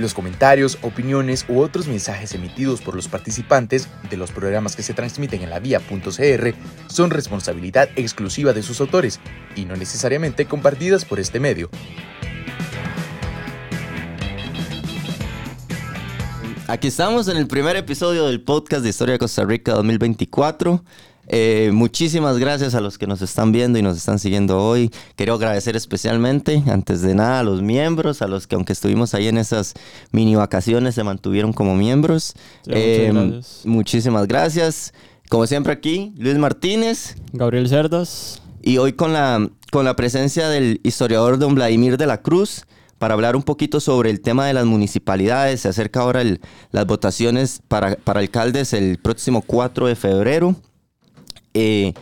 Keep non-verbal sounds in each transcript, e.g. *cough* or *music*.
Los comentarios, opiniones u otros mensajes emitidos por los participantes de los programas que se transmiten en la vía.cr son responsabilidad exclusiva de sus autores y no necesariamente compartidas por este medio. Aquí estamos en el primer episodio del podcast de Historia Costa Rica 2024. Eh, muchísimas gracias a los que nos están viendo y nos están siguiendo hoy. Quiero agradecer especialmente, antes de nada, a los miembros, a los que aunque estuvimos ahí en esas mini vacaciones, se mantuvieron como miembros. Eh, muchísimas gracias. Como siempre aquí, Luis Martínez. Gabriel Cerdas. Y hoy con la, con la presencia del historiador don Vladimir de la Cruz para hablar un poquito sobre el tema de las municipalidades. Se acerca ahora las votaciones para, para alcaldes el próximo 4 de febrero. Eh,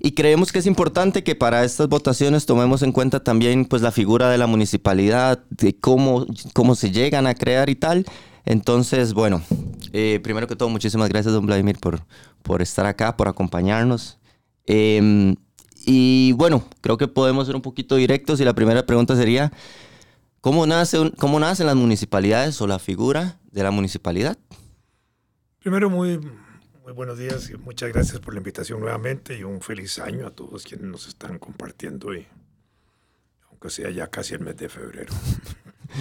y creemos que es importante que para estas votaciones tomemos en cuenta también pues, la figura de la municipalidad, de cómo, cómo se llegan a crear y tal. Entonces, bueno, eh, primero que todo, muchísimas gracias, don Vladimir, por, por estar acá, por acompañarnos. Em, y bueno, creo que podemos ser un poquito directos y la primera pregunta sería, ¿cómo, nace ¿cómo nacen las municipalidades o la figura de la municipalidad? Primero, muy muy buenos días y muchas gracias por la invitación nuevamente y un feliz año a todos quienes nos están compartiendo hoy, aunque sea ya casi el mes de febrero.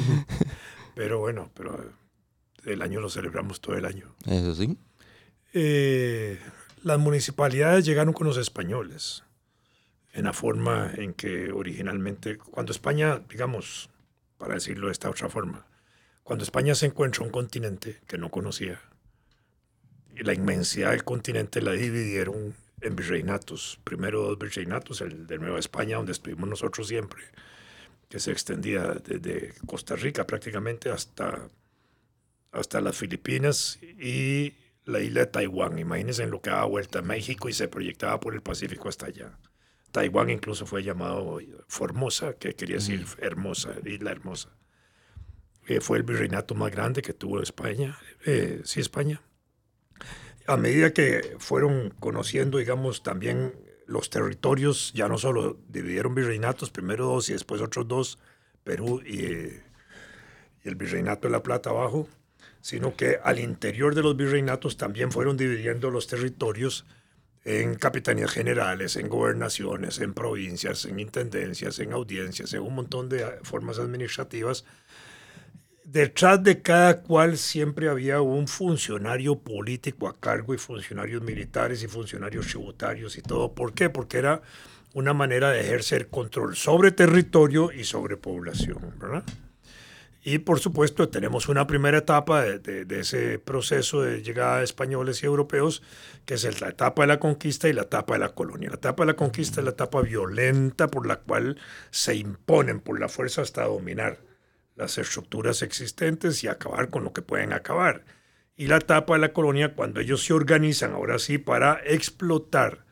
*laughs* pero bueno, pero el año lo celebramos todo el año. Eso sí. Eh, las municipalidades llegaron con los españoles en la forma en que originalmente, cuando España, digamos, para decirlo de esta otra forma, cuando España se encuentra un continente que no conocía, la inmensidad del continente la dividieron en virreinatos. Primero dos virreinatos, el de Nueva España, donde estuvimos nosotros siempre, que se extendía desde Costa Rica prácticamente hasta, hasta las Filipinas y la isla de Taiwán. Imagínense en lo que daba vuelta a México y se proyectaba por el Pacífico hasta allá. Taiwán incluso fue llamado Formosa, que quería decir hermosa, isla hermosa. Eh, fue el virreinato más grande que tuvo España, eh, sí, España a medida que fueron conociendo, digamos, también los territorios, ya no solo dividieron virreinatos, primero dos y después otros dos, Perú y, el virreinato de La Plata abajo, sino que al interior de los virreinatos también fueron dividiendo los territorios en capitanías generales, en gobernaciones, en provincias, en intendencias, en audiencias, en un montón de formas administrativas detrás de cada cual siempre había un funcionario político a cargo y funcionarios militares y funcionarios tributarios y todo. ¿Por qué? Porque era una manera de ejercer control sobre territorio y sobre población, ¿verdad? Y por supuesto tenemos una primera etapa de, ese proceso de llegada de españoles y europeos, que es la etapa de la conquista y la etapa de la colonia. La etapa de la conquista es la etapa violenta por la cual se imponen por la fuerza hasta dominar las estructuras existentes y acabar con lo que pueden acabar. Y la etapa de la colonia, cuando ellos se organizan ahora sí para explotar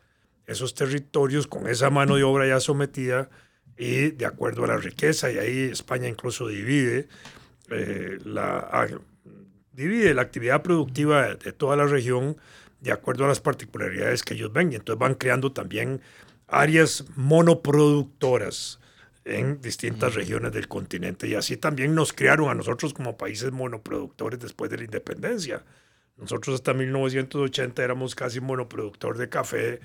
esos territorios con esa mano de obra ya sometida y de acuerdo a la riqueza, y ahí España incluso divide, eh, la, divide la actividad productiva de toda la región de acuerdo a las particularidades que ellos ven. Y entonces van creando también áreas monoproductoras en distintas regiones del continente y así también nos crearon a nosotros como países monoproductores después de la independencia. Nosotros hasta 1980 éramos casi monoproductor de café,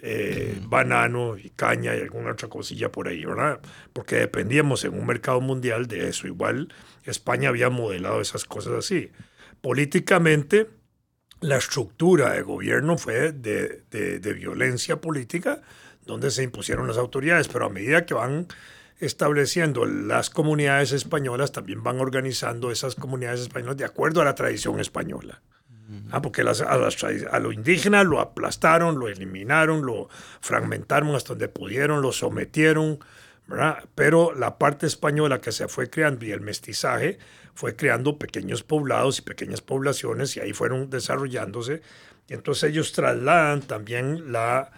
eh, banano y caña y alguna otra cosilla por ahí, ¿verdad? Porque dependíamos en un mercado mundial de eso. Igual España había modelado esas cosas así. Políticamente, la estructura de gobierno fue de, de, de violencia política, donde se impusieron las autoridades, pero a medida que van estableciendo las comunidades españolas, también van organizando esas comunidades españolas de acuerdo a la tradición española. Ah, porque las, a, lo indígena lo aplastaron, lo eliminaron, lo fragmentaron hasta donde pudieron, lo sometieron, ¿verdad? Pero la parte española que se fue creando y el mestizaje fue creando pequeños poblados y pequeñas poblaciones y ahí fueron desarrollándose. Y entonces ellos trasladan también la,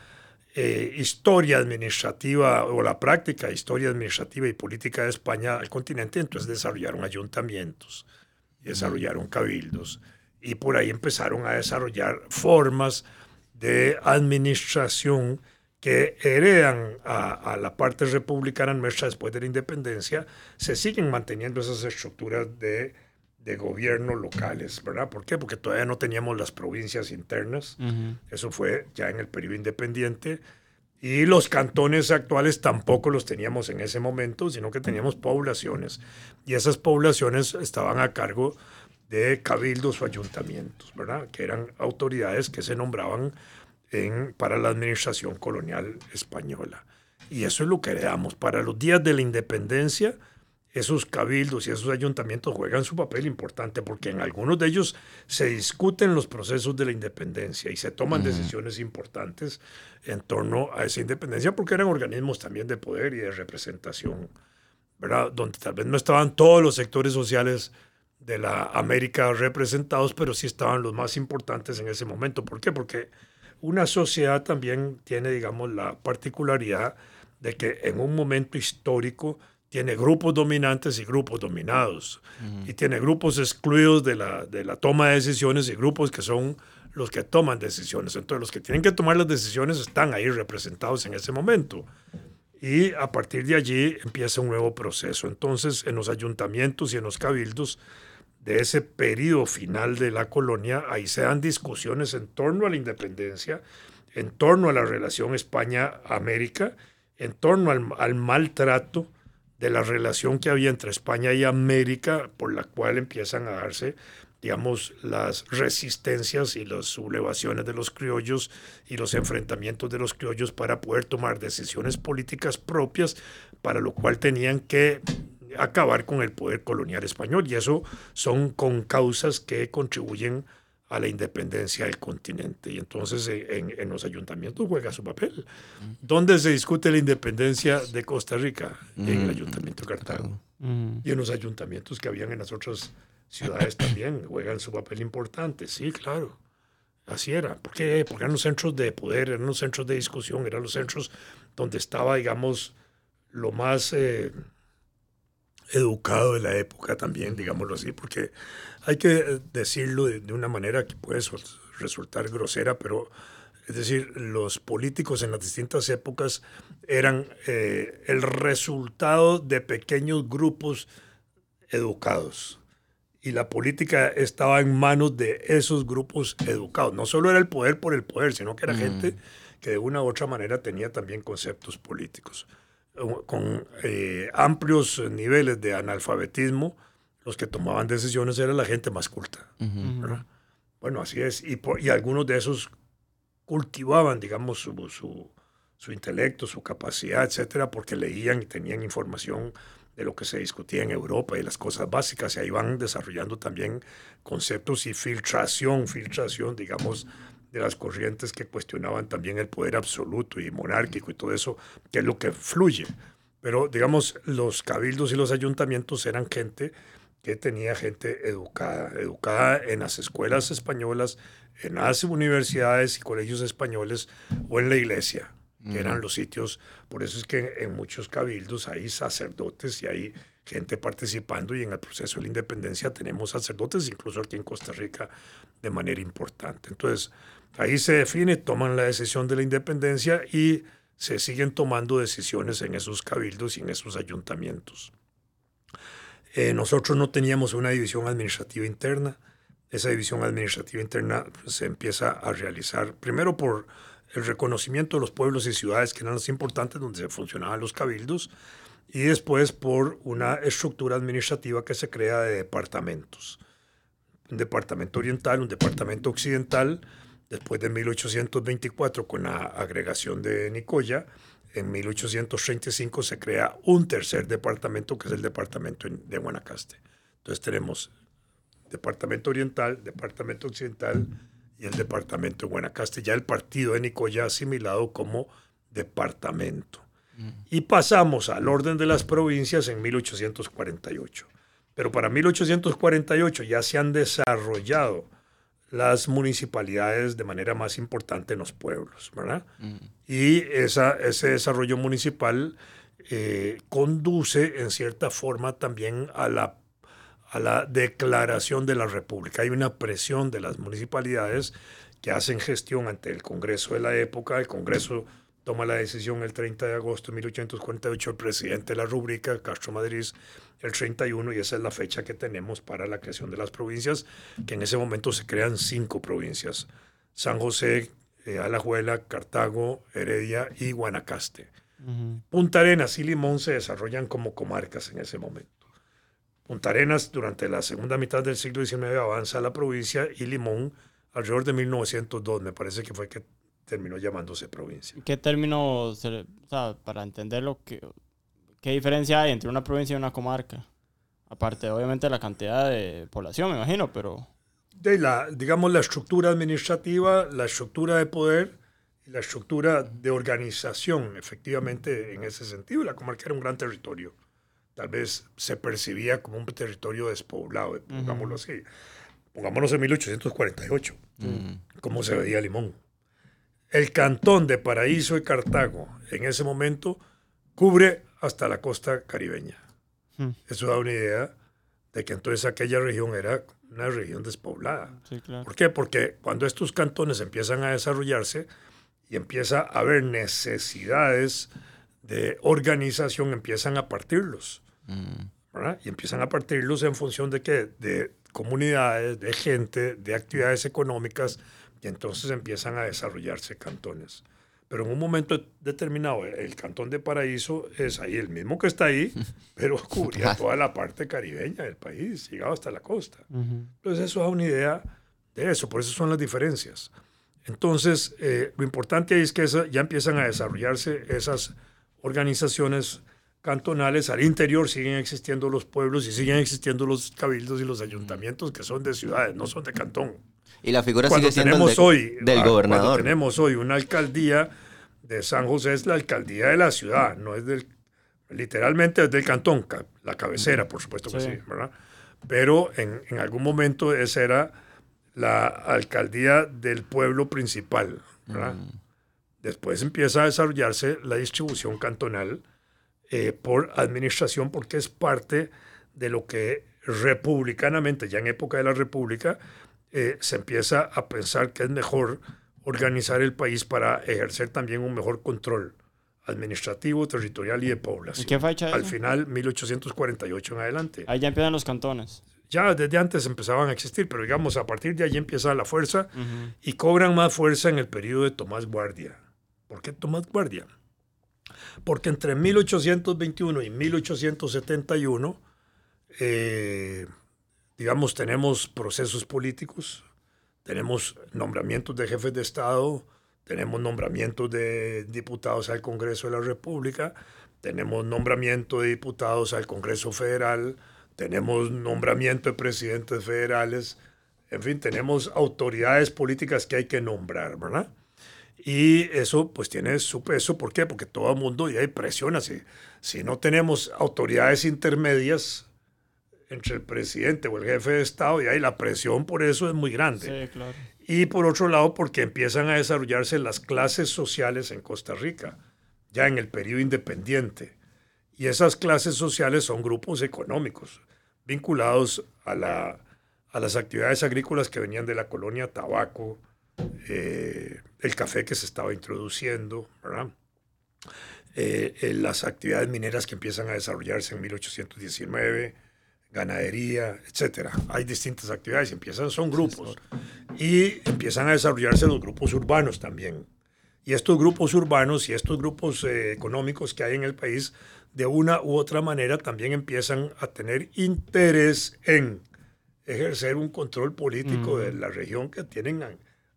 eh, historia administrativa o la práctica historia administrativa y política de España al continente, entonces desarrollaron ayuntamientos, desarrollaron cabildos y por ahí empezaron a desarrollar formas de administración que heredan a, a, la parte republicana nuestra después de la independencia, se siguen manteniendo esas estructuras de de gobierno locales, ¿verdad? ¿Por qué? Porque todavía no teníamos las provincias internas. Eso fue ya en el periodo independiente. Y los cantones actuales tampoco los teníamos en ese momento, sino que teníamos poblaciones. Y esas poblaciones estaban a cargo de cabildos o ayuntamientos, ¿verdad? Que eran autoridades que se nombraban en, para la administración colonial española. Y eso es lo que heredamos. Para los días de la independencia, esos cabildos y esos ayuntamientos juegan su papel importante porque en algunos de ellos se discuten los procesos de la independencia y se toman decisiones importantes en torno a esa independencia porque eran organismos también de poder y de representación, ¿verdad? Donde tal vez no estaban todos los sectores sociales de la América representados, pero sí estaban los más importantes en ese momento. ¿Por qué? Porque una sociedad también tiene, digamos, la particularidad de que en un momento histórico tiene grupos dominantes y grupos dominados. Y tiene grupos excluidos de la, de la toma de decisiones y grupos que son los que toman decisiones. Entonces los que tienen que tomar las decisiones están ahí representados en ese momento. Y a partir de allí empieza un nuevo proceso. Entonces en los ayuntamientos y en los cabildos de ese periodo final de la colonia, ahí se dan discusiones en torno a la independencia, en torno a la relación España-América, en torno al, al maltrato de la relación que había entre España y América, por la cual empiezan a darse, digamos, las resistencias y las sublevaciones de los criollos y los enfrentamientos de los criollos para poder tomar decisiones políticas propias, para lo cual tenían que acabar con el poder colonial español. Y eso son con causas que contribuyen a la independencia del continente. Y entonces eh, en, los ayuntamientos juega su papel. ¿Dónde se discute la independencia de Costa Rica? En el mm, ayuntamiento de Cartago. Mm. Y en los ayuntamientos que habían en las otras ciudades también juegan su papel importante. Sí, claro. Así era. ¿Por qué? Porque eran los centros de poder, eran los centros de discusión, eran los centros donde estaba, digamos, lo más... Eh, educado de la época también, digámoslo así, porque hay que eh, decirlo de, una manera que puede resultar grosera, pero es decir, los políticos en las distintas épocas eran eh, el resultado de pequeños grupos educados. Y la política estaba en manos de esos grupos educados. No solo era el poder por el poder, sino que era gente que de una u otra manera tenía también conceptos políticos con eh, amplios niveles de analfabetismo, los que tomaban decisiones era la gente más culta. Bueno, así es. Y, y, algunos de esos cultivaban, digamos, su, su, su, intelecto, su capacidad, etcétera, porque leían y tenían información de lo que se discutía en Europa y las cosas básicas. Y ahí van desarrollando también conceptos y filtración, filtración, digamos, de las corrientes que cuestionaban también el poder absoluto y monárquico y todo eso, que es lo que fluye. Pero, digamos, los cabildos y los ayuntamientos eran gente que tenía gente educada, educada en las escuelas españolas, en las universidades y colegios españoles o en la iglesia, que eran los sitios. Por eso es que en muchos cabildos hay sacerdotes y hay gente participando y en el proceso de la independencia tenemos sacerdotes, incluso aquí en Costa Rica, de manera importante. Entonces, Ahí se define, toman la decisión de la independencia y se siguen tomando decisiones en esos cabildos y en esos ayuntamientos. Eh, nosotros no teníamos una división administrativa interna. Esa división administrativa interna se empieza a realizar primero por el reconocimiento de los pueblos y ciudades que eran las importantes donde funcionaban los cabildos y después por una estructura administrativa que se crea de departamentos. Un departamento oriental, un departamento occidental, Después de 1824, con la agregación de Nicoya, en 1835 se crea un tercer departamento, que es el departamento de Guanacaste. Entonces tenemos departamento oriental, departamento occidental y el departamento de Guanacaste. Ya el partido de Nicoya asimilado como departamento. Y pasamos al orden de las provincias en 1848. Pero para 1848 ya se han desarrollado las municipalidades de manera más importante en los pueblos, ¿verdad? Mm. Y esa, ese desarrollo municipal eh, conduce en cierta forma también a la, a la declaración de la República. Hay una presión de las municipalidades que hacen gestión ante el Congreso de la época, el Congreso toma la decisión el 30 de agosto de 1848 el presidente de la rúbrica, Castro Madrid, el 31, y esa es la fecha que tenemos para la creación de las provincias, que en ese momento se crean cinco provincias, San José, eh, Alajuela, Cartago, Heredia y Guanacaste. Punta Arenas y Limón se desarrollan como comarcas en ese momento. Punta Arenas durante la segunda mitad del siglo XIX avanza a la provincia y Limón alrededor de 1902 me parece que fue que terminó llamándose provincia. ¿Qué término, o sea, para entenderlo, qué, qué diferencia hay entre una provincia y una comarca? Aparte, obviamente, la cantidad de población, me imagino, pero... De la, digamos, la estructura administrativa, la estructura de poder y la estructura de organización, efectivamente, en ese sentido. La comarca era un gran territorio tal vez se percibía como un territorio despoblado, pongámoslo así. Pongámonos en 1848, cómo se veía Limón. El cantón de Paraíso y Cartago en ese momento cubre hasta la costa caribeña. Eso da una idea de que entonces aquella región era una región despoblada. ¿Por qué? Porque cuando estos cantones empiezan a desarrollarse y empieza a haber necesidades de organización, empiezan a partirlos. Y empiezan a partirlos en función de qué? De comunidades, de gente, de actividades económicas, y entonces empiezan a desarrollarse cantones. Pero en un momento determinado, el cantón de Paraíso es ahí, el mismo que está ahí, *laughs* pero cubría toda la parte caribeña del país, llegaba hasta la costa. Entonces eso da una idea de eso, por eso son las diferencias. Entonces, eh, lo importante es que ya empiezan a desarrollarse esas organizaciones cantonales, al interior siguen existiendo los pueblos y siguen existiendo los cabildos y los ayuntamientos que son de ciudades, no son de cantón. Y la figura sigue siendo tenemos hoy, del gobernador. Cuando tenemos hoy una alcaldía de San José es la alcaldía de la ciudad, no es del literalmente es del cantón, la cabecera, por supuesto que sí, ¿verdad? Pero en, en, algún momento esa era la alcaldía del pueblo principal, ¿verdad? Mm. Después empieza a desarrollarse la distribución cantonal eh, por administración porque es parte de lo que republicanamente, ya en época de la República, eh, se empieza a pensar que es mejor organizar el país para ejercer también un mejor control administrativo, territorial y de población. qué fecha Al final, 1848 en adelante. Ahí ya empiezan los cantones. Ya desde antes empezaban a existir, pero digamos, a partir de ahí empieza la fuerza y cobran más fuerza en el periodo de Tomás Guardia. ¿Por qué Tomás Guardia? porque entre 1821 y 1871, eh, digamos, tenemos procesos políticos, tenemos nombramientos de jefes de Estado, tenemos nombramientos de diputados al Congreso de la República, tenemos nombramiento de diputados al Congreso Federal, tenemos nombramiento de presidentes federales, en fin, tenemos autoridades políticas que hay que nombrar, ¿verdad? Y eso pues tiene su peso. ¿Por qué? Porque todo el mundo ya hay presión así. Si no tenemos autoridades intermedias entre el presidente o el jefe de Estado, y ahí la presión por eso es muy grande. Sí, claro. Y por otro lado, porque empiezan a desarrollarse las clases sociales en Costa Rica, ya en el periodo independiente. Y esas clases sociales son grupos económicos vinculados a, la, a las actividades agrícolas que venían de la colonia tabaco, eh, el café que se estaba introduciendo, eh, eh, las actividades mineras que empiezan a desarrollarse en 1819, ganadería, etcétera. Hay distintas actividades, empiezan, son grupos. Y empiezan a desarrollarse los grupos urbanos también. Y estos grupos urbanos y estos grupos económicos que hay en el país, de una u otra manera, también empiezan a tener interés en ejercer un control político de la región que tienen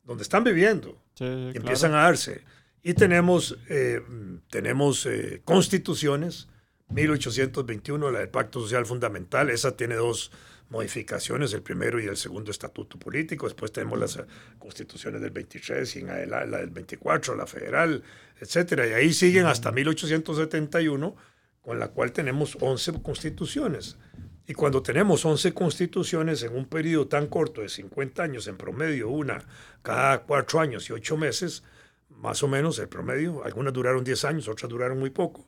donde están viviendo. empiezan a darse. Y tenemos, eh, tenemos eh, constituciones, 1821, la del Pacto Social Fundamental, esa tiene dos modificaciones, el primero y el segundo estatuto político, después tenemos las eh, constituciones del 23 y en adelante, la del 24, la federal, etcétera, y ahí siguen hasta 1871, con la cual tenemos 11 constituciones. Y cuando tenemos 11 constituciones en un periodo tan corto de 50 años, en promedio una cada cuatro años y ocho meses, más o menos el promedio, algunas duraron 10 años, otras duraron muy poco,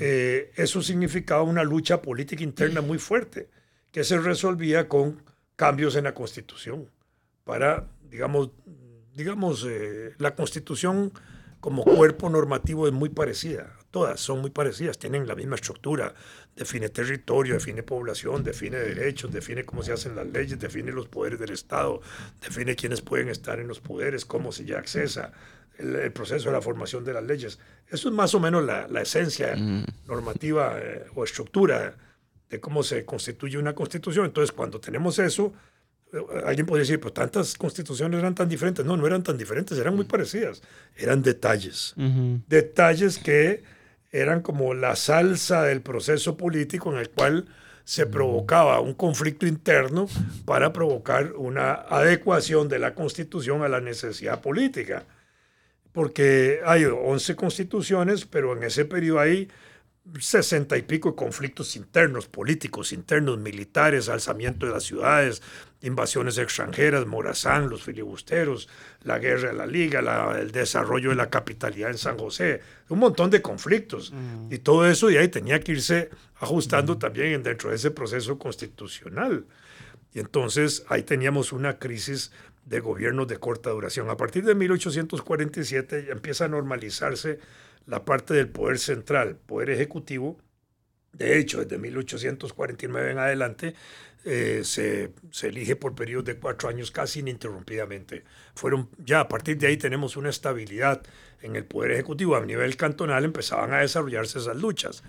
eh, eso significaba una lucha política interna muy fuerte, que se resolvía con cambios en la constitución, para, digamos, digamos eh, la constitución como cuerpo normativo es muy parecida. Todas son muy parecidas, tienen la misma estructura. Define territorio, define población, define derechos, define cómo se hacen las leyes, define los poderes del Estado, define quiénes pueden estar en los poderes, cómo se ya accesa, el, proceso de la formación de las leyes. Eso es más o menos la, la esencia normativa eh, o estructura de cómo se constituye una constitución. Entonces, cuando tenemos eso, eh, alguien podría decir, pues tantas constituciones eran tan diferentes. No, no eran tan diferentes, eran muy parecidas. Eran detalles. Detalles que eran como la salsa del proceso político en el cual se provocaba un conflicto interno para provocar una adecuación de la constitución a la necesidad política. Porque hay 11 constituciones, pero en ese periodo hay sesenta y pico de conflictos internos, políticos, internos, militares, alzamiento de las ciudades, invasiones extranjeras, Morazán, los filibusteros, la guerra de la Liga, el desarrollo de la capitalidad en San José, un montón de conflictos. Y todo eso y ahí tenía que irse ajustando también dentro de ese proceso constitucional. Y entonces ahí teníamos una crisis de gobiernos de corta duración. A partir de 1847 ya empieza a normalizarse la parte del poder central, poder ejecutivo. De hecho, desde 1849 en adelante eh, se, se, elige por periodos de cuatro años casi ininterrumpidamente. Fueron, ya a partir de ahí tenemos una estabilidad en el poder ejecutivo. A nivel cantonal empezaban a desarrollarse esas luchas.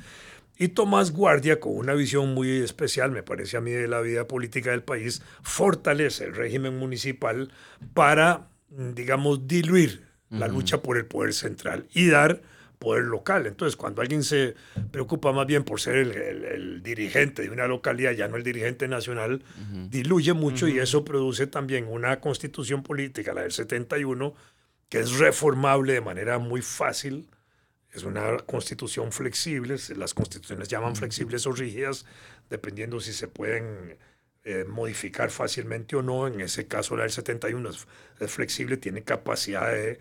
Y Tomás Guardia, con una visión muy especial, me parece a mí, de la vida política del país, fortalece el régimen municipal para, digamos, diluir la lucha por el poder central y dar poder local. Entonces, cuando alguien se preocupa más bien por ser el, dirigente de una localidad, ya no el dirigente nacional, diluye mucho y eso produce también una constitución política, la del 71, que es reformable de manera muy fácil. Es una constitución flexible, las constituciones llaman flexibles o rígidas, dependiendo si se pueden eh, modificar fácilmente o no. En ese caso, la del 71 es flexible, tiene capacidad de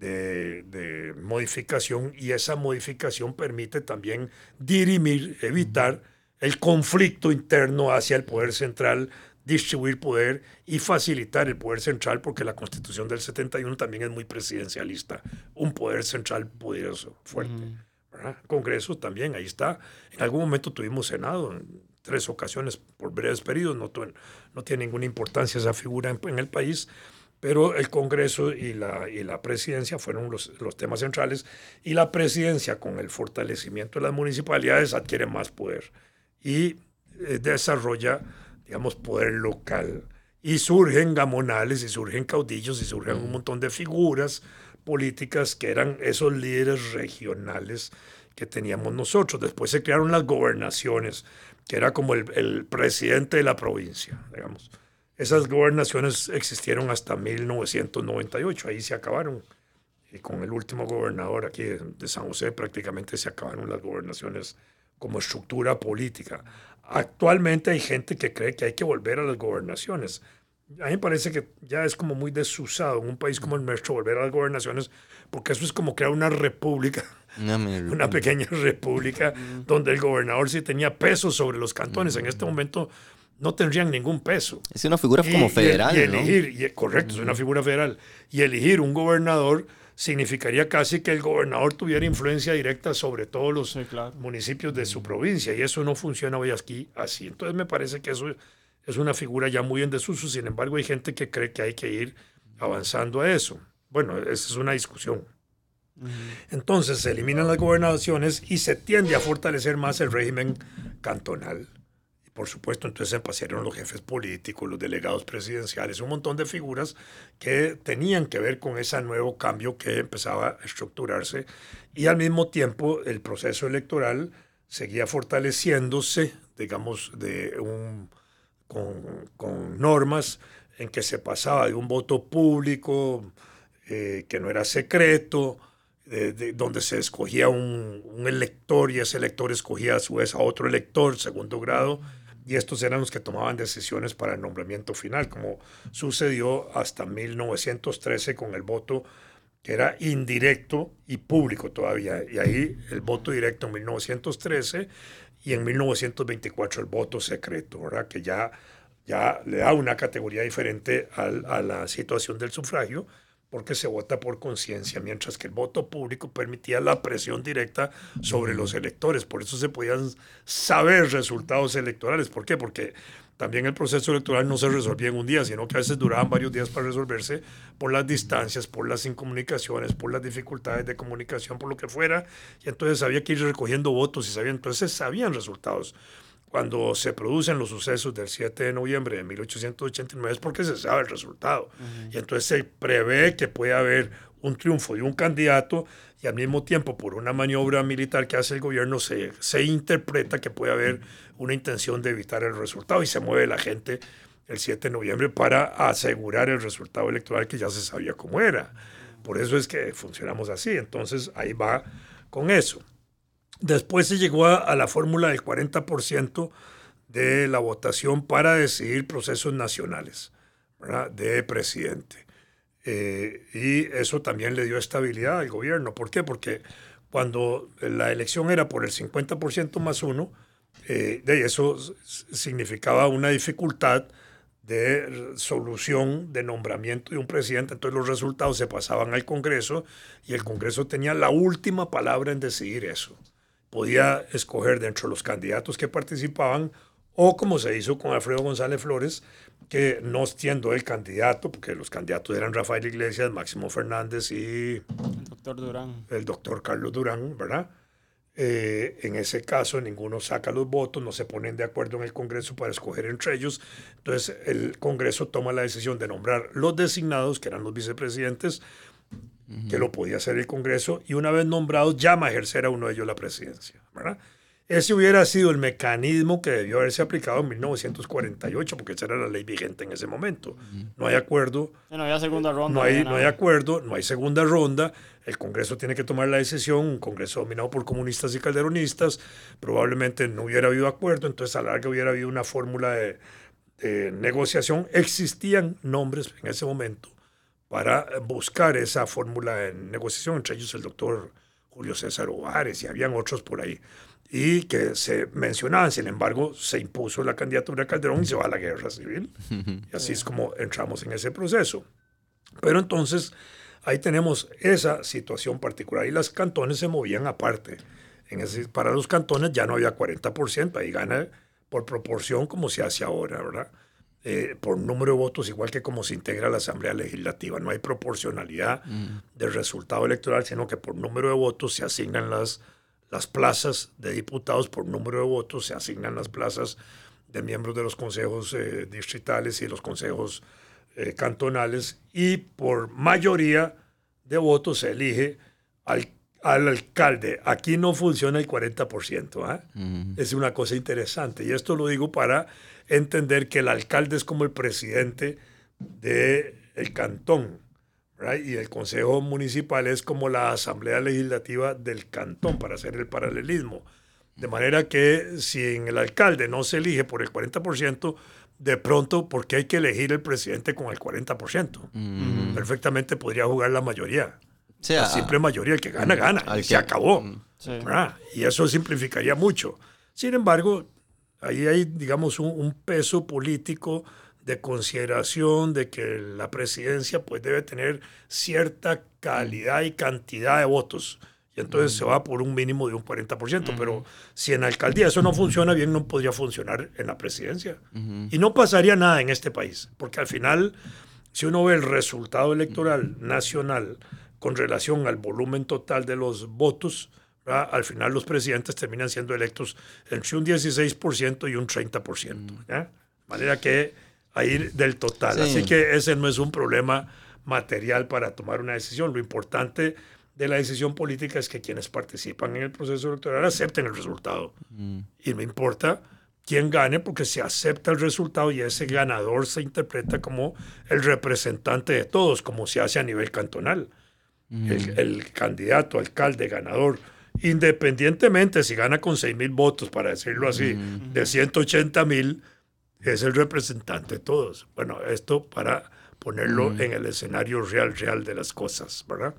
de, modificación y esa modificación permite también dirimir, evitar el conflicto interno hacia el poder central, distribuir poder y facilitar el poder central, porque la constitución del 71 también es muy presidencialista, un poder central poderoso, fuerte. Congreso también, ahí está. En algún momento tuvimos Senado, en tres ocasiones por breves periodos, no, no tiene ninguna importancia esa figura en el país pero el Congreso y la, y la presidencia fueron los, los, temas centrales y la presidencia con el fortalecimiento de las municipalidades adquiere más poder y eh, desarrolla, digamos, poder local. Y surgen gamonales y surgen caudillos y surgen un montón de figuras políticas que eran esos líderes regionales que teníamos nosotros. Después se crearon las gobernaciones, que era como el, el presidente de la provincia, digamos. Esas gobernaciones existieron hasta 1998, ahí se acabaron. Y con el último gobernador aquí de San José prácticamente se acabaron las gobernaciones como estructura política. Actualmente hay gente que cree que hay que volver a las gobernaciones. A mí me parece que ya es como muy desusado en un país como el nuestro volver a las gobernaciones, porque eso es como crear una república, *laughs* una pequeña *laughs* república, donde el gobernador sí tenía peso sobre los cantones. En este momento no tendrían ningún peso. Es una figura como federal. Y, elegir, correcto, es una figura federal. Y elegir un gobernador significaría casi que el gobernador tuviera influencia directa sobre todos los municipios de su provincia. Y eso no funciona hoy aquí así. Entonces me parece que eso es una figura ya muy en desuso. Sin embargo, hay gente que cree que hay que ir avanzando a eso. Bueno, esa es una discusión. Entonces se eliminan las gobernaciones y se tiende a fortalecer más el régimen cantonal por supuesto, entonces pasaron los jefes políticos, los delegados presidenciales, un montón de figuras que tenían que ver con ese nuevo cambio que empezaba a estructurarse y al mismo tiempo el proceso electoral seguía fortaleciéndose, digamos, de un, con, normas en que se pasaba de un voto público eh, que no era secreto, donde se escogía un, un, elector y ese elector escogía a su vez a otro elector, segundo grado, y estos eran los que tomaban decisiones para el nombramiento final, como sucedió hasta 1913 con el voto que era indirecto y público todavía. Y ahí el voto directo en 1913 y en 1924 el voto secreto, ¿verdad? que ya, ya le da una categoría diferente a la situación del sufragio porque se vota por conciencia, mientras que el voto público permitía la presión directa sobre los electores. Por eso se podían saber resultados electorales. ¿Por qué? Porque también el proceso electoral no se resolvía en un día, sino que a veces duraban varios días para resolverse por las distancias, por las incomunicaciones, por las dificultades de comunicación, por lo que fuera. Y entonces había que ir recogiendo votos y sabían, entonces sabían resultados cuando se producen los sucesos del 7 de noviembre de 1889 es porque se sabe el resultado. Y entonces se prevé que puede haber un triunfo de un candidato y al mismo tiempo por una maniobra militar que hace el gobierno se, se interpreta que puede haber una intención de evitar el resultado y se mueve la gente el 7 de noviembre para asegurar el resultado electoral que ya se sabía cómo era. Por eso es que funcionamos así. Entonces ahí va con eso. Después se llegó a, la fórmula del 40% de la votación para decidir procesos nacionales de presidente. Eh, y eso también le dio estabilidad al gobierno. ¿Por qué? Porque cuando la elección era por el 50% más uno, eh, eso significaba una dificultad de solución de nombramiento de un presidente. Entonces los resultados se pasaban al Congreso y el Congreso tenía la última palabra en decidir eso podía escoger dentro de los candidatos que participaban o como se hizo con Alfredo González Flores, que no siendo el candidato, porque los candidatos eran Rafael Iglesias, Máximo Fernández y el doctor Durán. El doctor Carlos Durán, ¿verdad? Eh, en ese caso, ninguno saca los votos, no se ponen de acuerdo en el Congreso para escoger entre ellos. Entonces, el Congreso toma la decisión de nombrar los designados, que eran los vicepresidentes, que lo podía hacer el Congreso, y una vez nombrados llama a ejercer a uno de ellos la presidencia. ¿verdad? Ese hubiera sido el mecanismo que debió haberse aplicado en 1948, porque esa era la ley vigente en ese momento. No hay acuerdo. No había segunda ronda. No hay, no hay acuerdo, no hay segunda ronda. El Congreso tiene que tomar la decisión, un Congreso dominado por comunistas y calderonistas. Probablemente no hubiera habido acuerdo, entonces a la larga hubiera habido una fórmula de negociación. Existían nombres en ese momento para buscar esa fórmula de negociación, entre ellos el doctor Julio César Ovares y habían otros por ahí, y que se mencionaban, sin embargo, se impuso la candidatura de Calderón y se va a la guerra civil. Y así es como entramos en ese proceso. Pero entonces ahí tenemos esa situación particular y las cantones se movían aparte. En ese, para los cantones ya no había 40%, ahí gana por proporción como se hace ahora, ¿verdad? Eh, por número de votos, igual que como se integra la Asamblea Legislativa. No hay proporcionalidad mm. del resultado electoral, sino que por número de votos se asignan las, las plazas de diputados, por número de votos se asignan las plazas de miembros de los consejos eh, distritales y los consejos eh, cantonales, y por mayoría de votos se elige al, al alcalde. Aquí no funciona el 40%. ¿ah? Es una cosa interesante, y esto lo digo para entender que el alcalde es como el presidente del el cantón, y el consejo municipal es como la asamblea legislativa del cantón, para hacer el paralelismo. De manera que si en el alcalde no se elige por el 40%, de pronto, ¿por qué hay que elegir el presidente con el 40%? Perfectamente podría jugar la mayoría. la simple mayoría, el que gana, gana. y se acabó. Y eso simplificaría mucho. Sin embargo, Ahí hay, digamos, un, peso político de consideración de que la presidencia pues debe tener cierta calidad y cantidad de votos. Y entonces se va por un mínimo de un 40%. Pero si en alcaldía eso no funciona bien, no podría funcionar en la presidencia. Y no pasaría nada en este país. Porque al final, si uno ve el resultado electoral nacional con relación al volumen total de los votos, al final los presidentes terminan siendo electos entre un 16% y un 30%. Mm. De manera que ahí del total. Así que ese no es un problema material para tomar una decisión. Lo importante de la decisión política es que quienes participan en el proceso electoral acepten el resultado. Mm. Y no importa quién gane porque se acepta el resultado y ese ganador se interpreta como el representante de todos, como se hace a nivel cantonal. Mm. El, el candidato, alcalde, ganador independientemente si gana con 6 mil votos, para decirlo así, de 180 mil, es el representante de todos. Bueno, esto para ponerlo en el escenario real, real de las cosas, ¿verdad?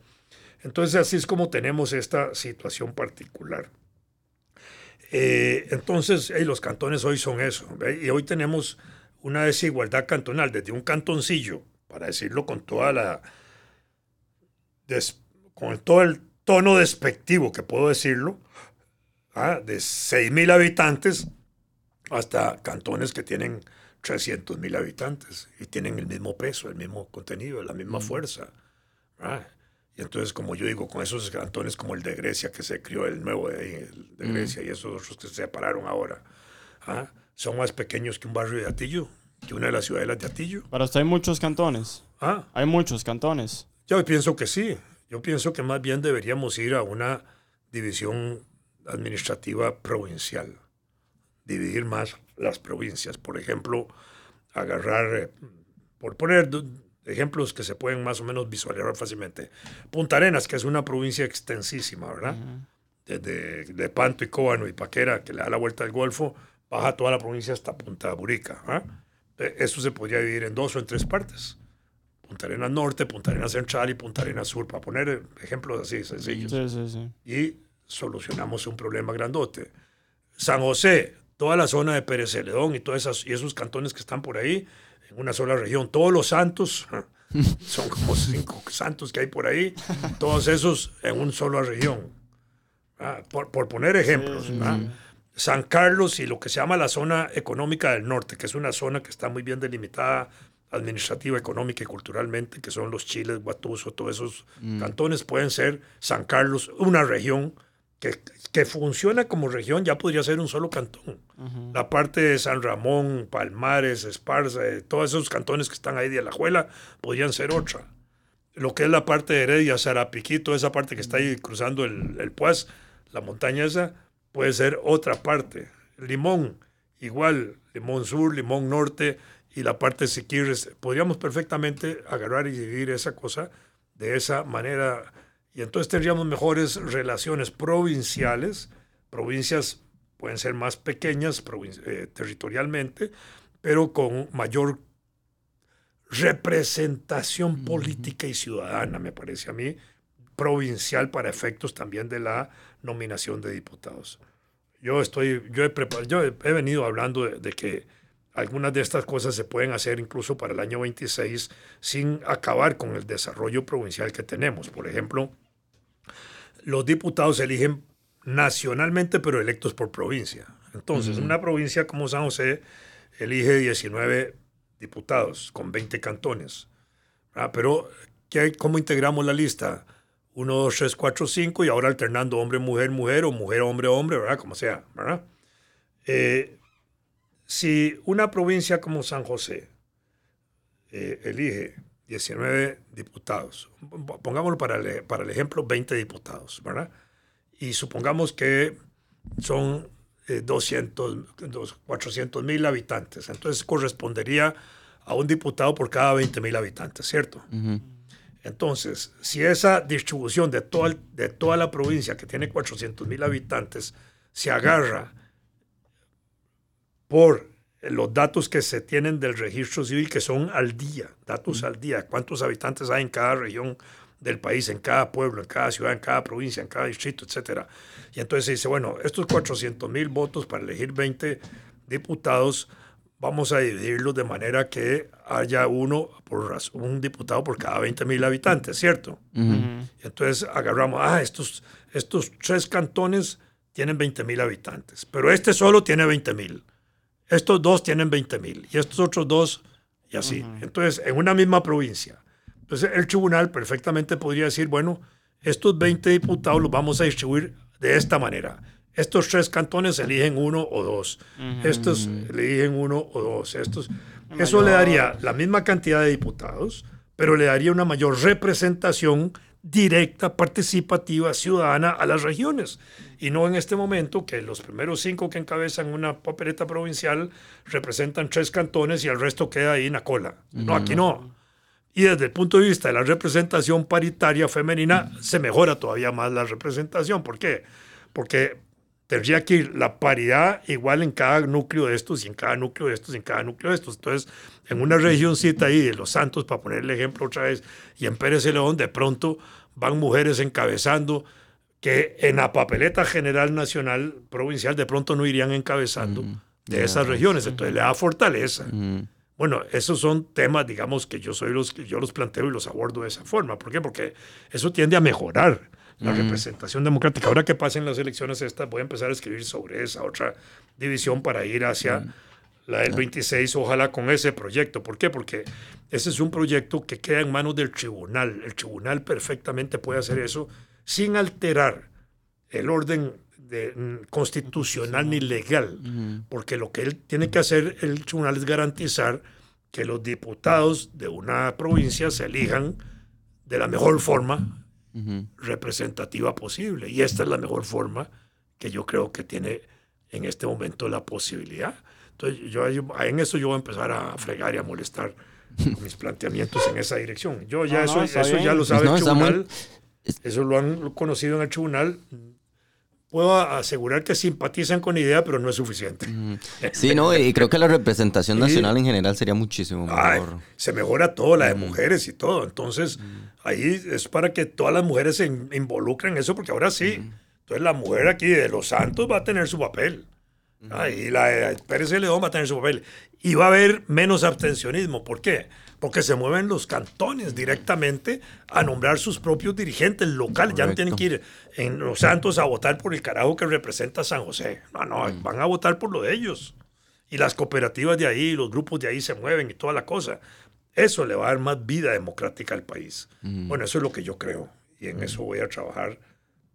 Entonces así es como tenemos esta situación particular. Eh, entonces, los cantones hoy son eso, y hoy tenemos una desigualdad cantonal desde un cantoncillo, para decirlo con toda la con todo el tono despectivo que puedo decirlo, ¿ah? de 6.000 habitantes hasta cantones que tienen 300.000 habitantes y tienen el mismo peso, el mismo contenido, la misma fuerza. Y entonces, como yo digo, con esos cantones como el de Grecia, que se crió el nuevo de, de Grecia, y esos otros que se separaron ahora, ¿ah? son más pequeños que un barrio de Atillo, que una de las ciudadelas de Atillo. Para usted hay muchos cantones. ¿Ah? Hay muchos cantones. Yo pienso que sí. Yo pienso que más bien deberíamos ir a una división administrativa provincial. Dividir más las provincias. Por ejemplo, agarrar, eh, por poner ejemplos que se pueden más o menos visualizar fácilmente. Punta Arenas, que es una provincia extensísima, ¿verdad? Desde de Panto y Cóbano y Paquera, que le da la vuelta al Golfo, baja toda la provincia hasta Punta Burica. ¿ah? E, eso se podría dividir en dos o en tres partes. Punta Arenas Norte, Punta Arenas Central y Punta Arenas Sur, para poner ejemplos así sencillos. Sí, sí, sí. Y solucionamos un problema grandote. San José, toda la zona de Pérez Celedón y, todas esas, y esos cantones que están por ahí, en una sola región. Todos los santos, *laughs* son como cinco santos que hay por ahí, todos esos en una sola región. Ah, por, por, poner ejemplos. San Carlos y lo que se llama la zona económica del norte, que es una zona que está muy bien delimitada administrativa, económica y culturalmente, que son los Chiles, Guatuso, todos esos mm. cantones, pueden ser San Carlos, una región que, que, funciona como región, ya podría ser un solo cantón. La parte de San Ramón, Palmares, Esparza, eh, todos esos cantones que están ahí de Alajuela, podrían ser otra. Lo que es la parte de Heredia, Sarapiquito, esa parte que está ahí cruzando el, el Pues, la montaña esa, puede ser otra parte. Limón, igual, Limón Sur, Limón Norte y la parte de Siquirres. Podríamos perfectamente agarrar y dividir esa cosa de esa manera y entonces tendríamos mejores relaciones provinciales. Provincias pueden ser más pequeñas eh, territorialmente, pero con mayor representación política y ciudadana, me parece a mí, provincial para efectos también de la nominación de diputados. Yo, estoy, yo, he, yo he venido hablando de, que algunas de estas cosas se pueden hacer incluso para el año 26 sin acabar con el desarrollo provincial que tenemos. Por ejemplo, los diputados se eligen nacionalmente, pero electos por provincia. Entonces, una provincia como San José elige 19 diputados con 20 cantones. Pero, ¿qué ¿cómo integramos la lista? 1, 2, 3, 4, 5 y ahora alternando hombre, mujer, mujer o mujer, hombre, hombre, ¿verdad? Como sea, ¿verdad? Eh, si una provincia como San José eh, elige 19 diputados, pongámoslo para el, para el ejemplo 20 diputados, ¿verdad? Y supongamos que son 200, eh, 400 mil habitantes, entonces correspondería a un diputado por cada 20 mil habitantes, ¿cierto? Entonces, si esa distribución de toda, de toda la provincia que tiene 400 mil habitantes se agarra por los datos que se tienen del registro civil, que son al día, datos al día, cuántos habitantes hay en cada región del país, en cada pueblo, en cada ciudad, en cada provincia, en cada distrito, etc. Y entonces se dice, bueno, estos 400 mil votos para elegir 20 diputados vamos a dividirlos de manera que haya uno por un diputado por cada 20 mil habitantes, ¿cierto? Entonces agarramos, ah, estos, estos tres cantones tienen 20 mil habitantes, pero este solo tiene 20 mil. Estos dos tienen 20 mil y estos otros dos y así. Entonces, en una misma provincia. Entonces, el tribunal perfectamente podría decir, bueno, estos 20 diputados los vamos a distribuir de esta manera estos tres cantones eligen uno o dos. Estos eligen uno o dos. Estos, eso le daría la misma cantidad de diputados, pero le daría una mayor representación directa, participativa, ciudadana a las regiones. Y no en este momento que los primeros cinco que encabezan una papeleta provincial representan tres cantones y el resto queda ahí en la cola. No, aquí no. Y desde el punto de vista de la representación paritaria femenina, se mejora todavía más la representación. ¿Por qué? Porque tendría que ir la paridad igual en cada núcleo de estos y en cada núcleo de estos y en cada núcleo de estos. Entonces, en una regioncita ahí de Los Santos, para poner el ejemplo otra vez, y en Pérez de León, de pronto van mujeres encabezando que en la papeleta general nacional provincial de pronto no irían encabezando de esas regiones. Entonces le da fortaleza. Bueno, esos son temas, digamos, que yo soy los que yo los planteo y los abordo de esa forma. ¿Por qué? Porque eso tiende a mejorar la representación democrática. Ahora que pasen las elecciones estas, voy a empezar a escribir sobre esa otra división para ir hacia la del 26, ojalá con ese proyecto. ¿Por qué? Porque ese es un proyecto que queda en manos del tribunal. El tribunal perfectamente puede hacer eso sin alterar el orden de, constitucional ni legal, porque lo que él tiene que hacer el tribunal es garantizar que los diputados de una provincia se elijan de la mejor forma representativa posible. Y esta es la mejor forma que yo creo que tiene en este momento la posibilidad. Entonces, yo, en eso yo voy a empezar a fregar y a molestar *laughs* mis planteamientos en esa dirección. Yo ya eso, eso ya lo sabe el tribunal, eso lo han conocido en el tribunal. Puedo asegurar que simpatizan con la idea, pero no es suficiente. Sí, no, y creo que la representación *laughs* nacional en general sería muchísimo mejor. se mejora todo, la de mujeres y todo. Entonces, ahí es para que todas las mujeres se involucren en eso, porque ahora sí. Entonces, la mujer aquí de los santos va a tener su papel. y la Pérez León va a tener su papel. Y va a haber menos abstencionismo. ¿Por qué? Porque se mueven los cantones directamente a nombrar sus propios dirigentes locales. Ya no tienen que ir en Los Santos a votar por el carajo que representa San José. No, no, mm. van a votar por lo de ellos. Y las cooperativas de ahí, los grupos de ahí se mueven y toda la cosa. Eso le va a dar más vida democrática al país. Mm. Bueno, eso es lo que yo creo. Y en eso voy a trabajar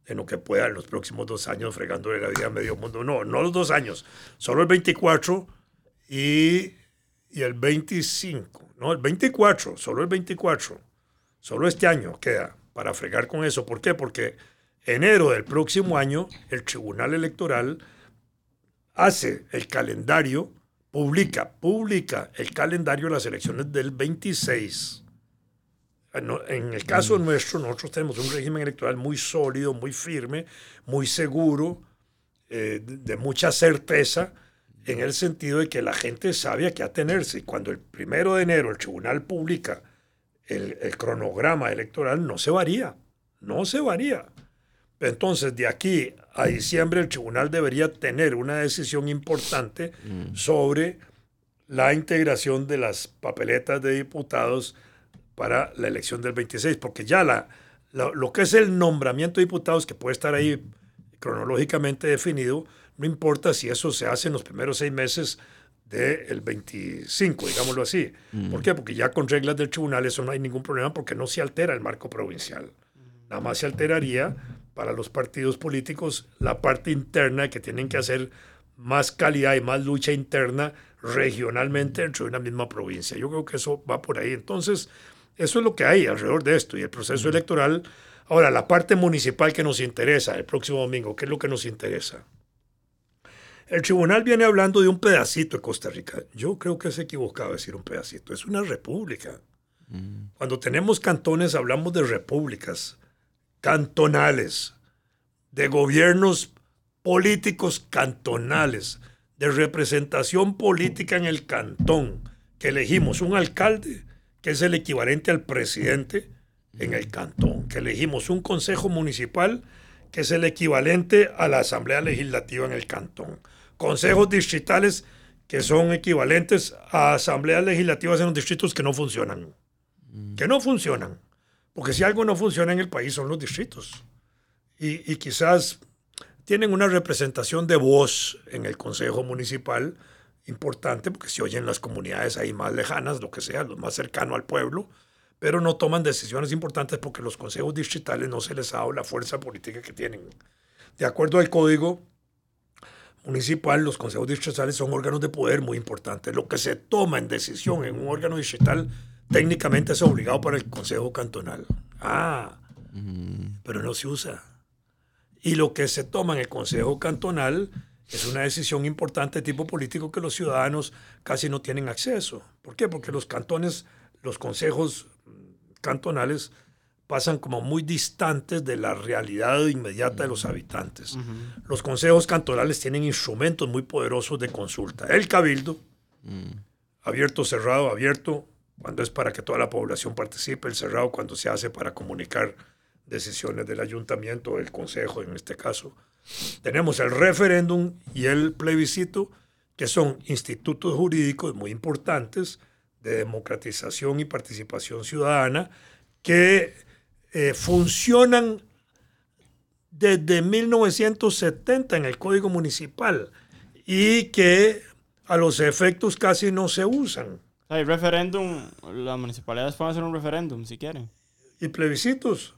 en lo que pueda en los próximos dos años, fregándole la vida a medio mundo. No, no los dos años, solo el 24 y, y el 25. No, el 24, solo el 24. Solo este año queda para fregar con eso. ¿Por qué? Porque enero del próximo año el Tribunal Electoral hace el calendario, publica, publica el calendario de las elecciones del 26. En el caso nuestro, nosotros tenemos un régimen electoral muy sólido, muy firme, muy seguro, eh, de mucha certeza, en el sentido de que la gente sabe a qué atenerse. Cuando el primero de enero el tribunal publica el, cronograma electoral, no se varía, no se varía. Entonces, de aquí a diciembre, el tribunal debería tener una decisión importante mm. sobre la integración de las papeletas de diputados para la elección del 26, porque ya la, lo que es el nombramiento de diputados, que puede estar ahí cronológicamente definido, no importa si eso se hace en los primeros seis meses del 25, digámoslo así. Mm. ¿Por qué? Porque ya con reglas del tribunal eso no hay ningún problema porque no se altera el marco provincial. Nada más se alteraría para los partidos políticos la parte interna que tienen que hacer más calidad y más lucha interna regionalmente dentro de una misma provincia. Yo creo que eso va por ahí. Entonces, eso es lo que hay alrededor de esto y el proceso electoral. Ahora, la parte municipal que nos interesa el próximo domingo, ¿qué es lo que nos interesa? El tribunal viene hablando de un pedacito de Costa Rica. Yo creo que es equivocado decir un pedacito. Es una república. Mm. Cuando tenemos cantones hablamos de repúblicas cantonales, de gobiernos políticos cantonales, de representación política en el cantón, que elegimos un alcalde que es el equivalente al presidente en el cantón, que elegimos un consejo municipal que es el equivalente a la asamblea legislativa en el cantón consejos distritales que son equivalentes a asambleas legislativas en los distritos que no funcionan. Que no funcionan. Porque si algo no funciona en el país son los distritos. Y, quizás tienen una representación de voz en el Consejo Municipal importante, porque se oyen las comunidades ahí más lejanas, lo que sea, lo más cercano al pueblo, pero no toman decisiones importantes porque los consejos distritales no se les ha dado la fuerza política que tienen. De acuerdo al código, municipal, los consejos distritales son órganos de poder muy importantes. Lo que se toma en decisión en un órgano distrital técnicamente es obligado para el consejo cantonal. Ah, pero no se usa. Y lo que se toma en el consejo cantonal es una decisión importante de tipo político que los ciudadanos casi no tienen acceso. ¿Por qué? Porque los cantones, los consejos cantonales pasan como muy distantes de la realidad inmediata de los habitantes. Los consejos cantonales tienen instrumentos muy poderosos de consulta. El cabildo, abierto, cerrado, abierto, cuando es para que toda la población participe, el cerrado cuando se hace para comunicar decisiones del ayuntamiento del consejo en este caso. Tenemos el referéndum y el plebiscito, que son institutos jurídicos muy importantes de democratización y participación ciudadana que eh, funcionan desde 1970 en el Código Municipal y que a los efectos casi no se usan. Hay referéndum, las municipalidades pueden hacer un referéndum si quieren. ¿Y plebiscitos?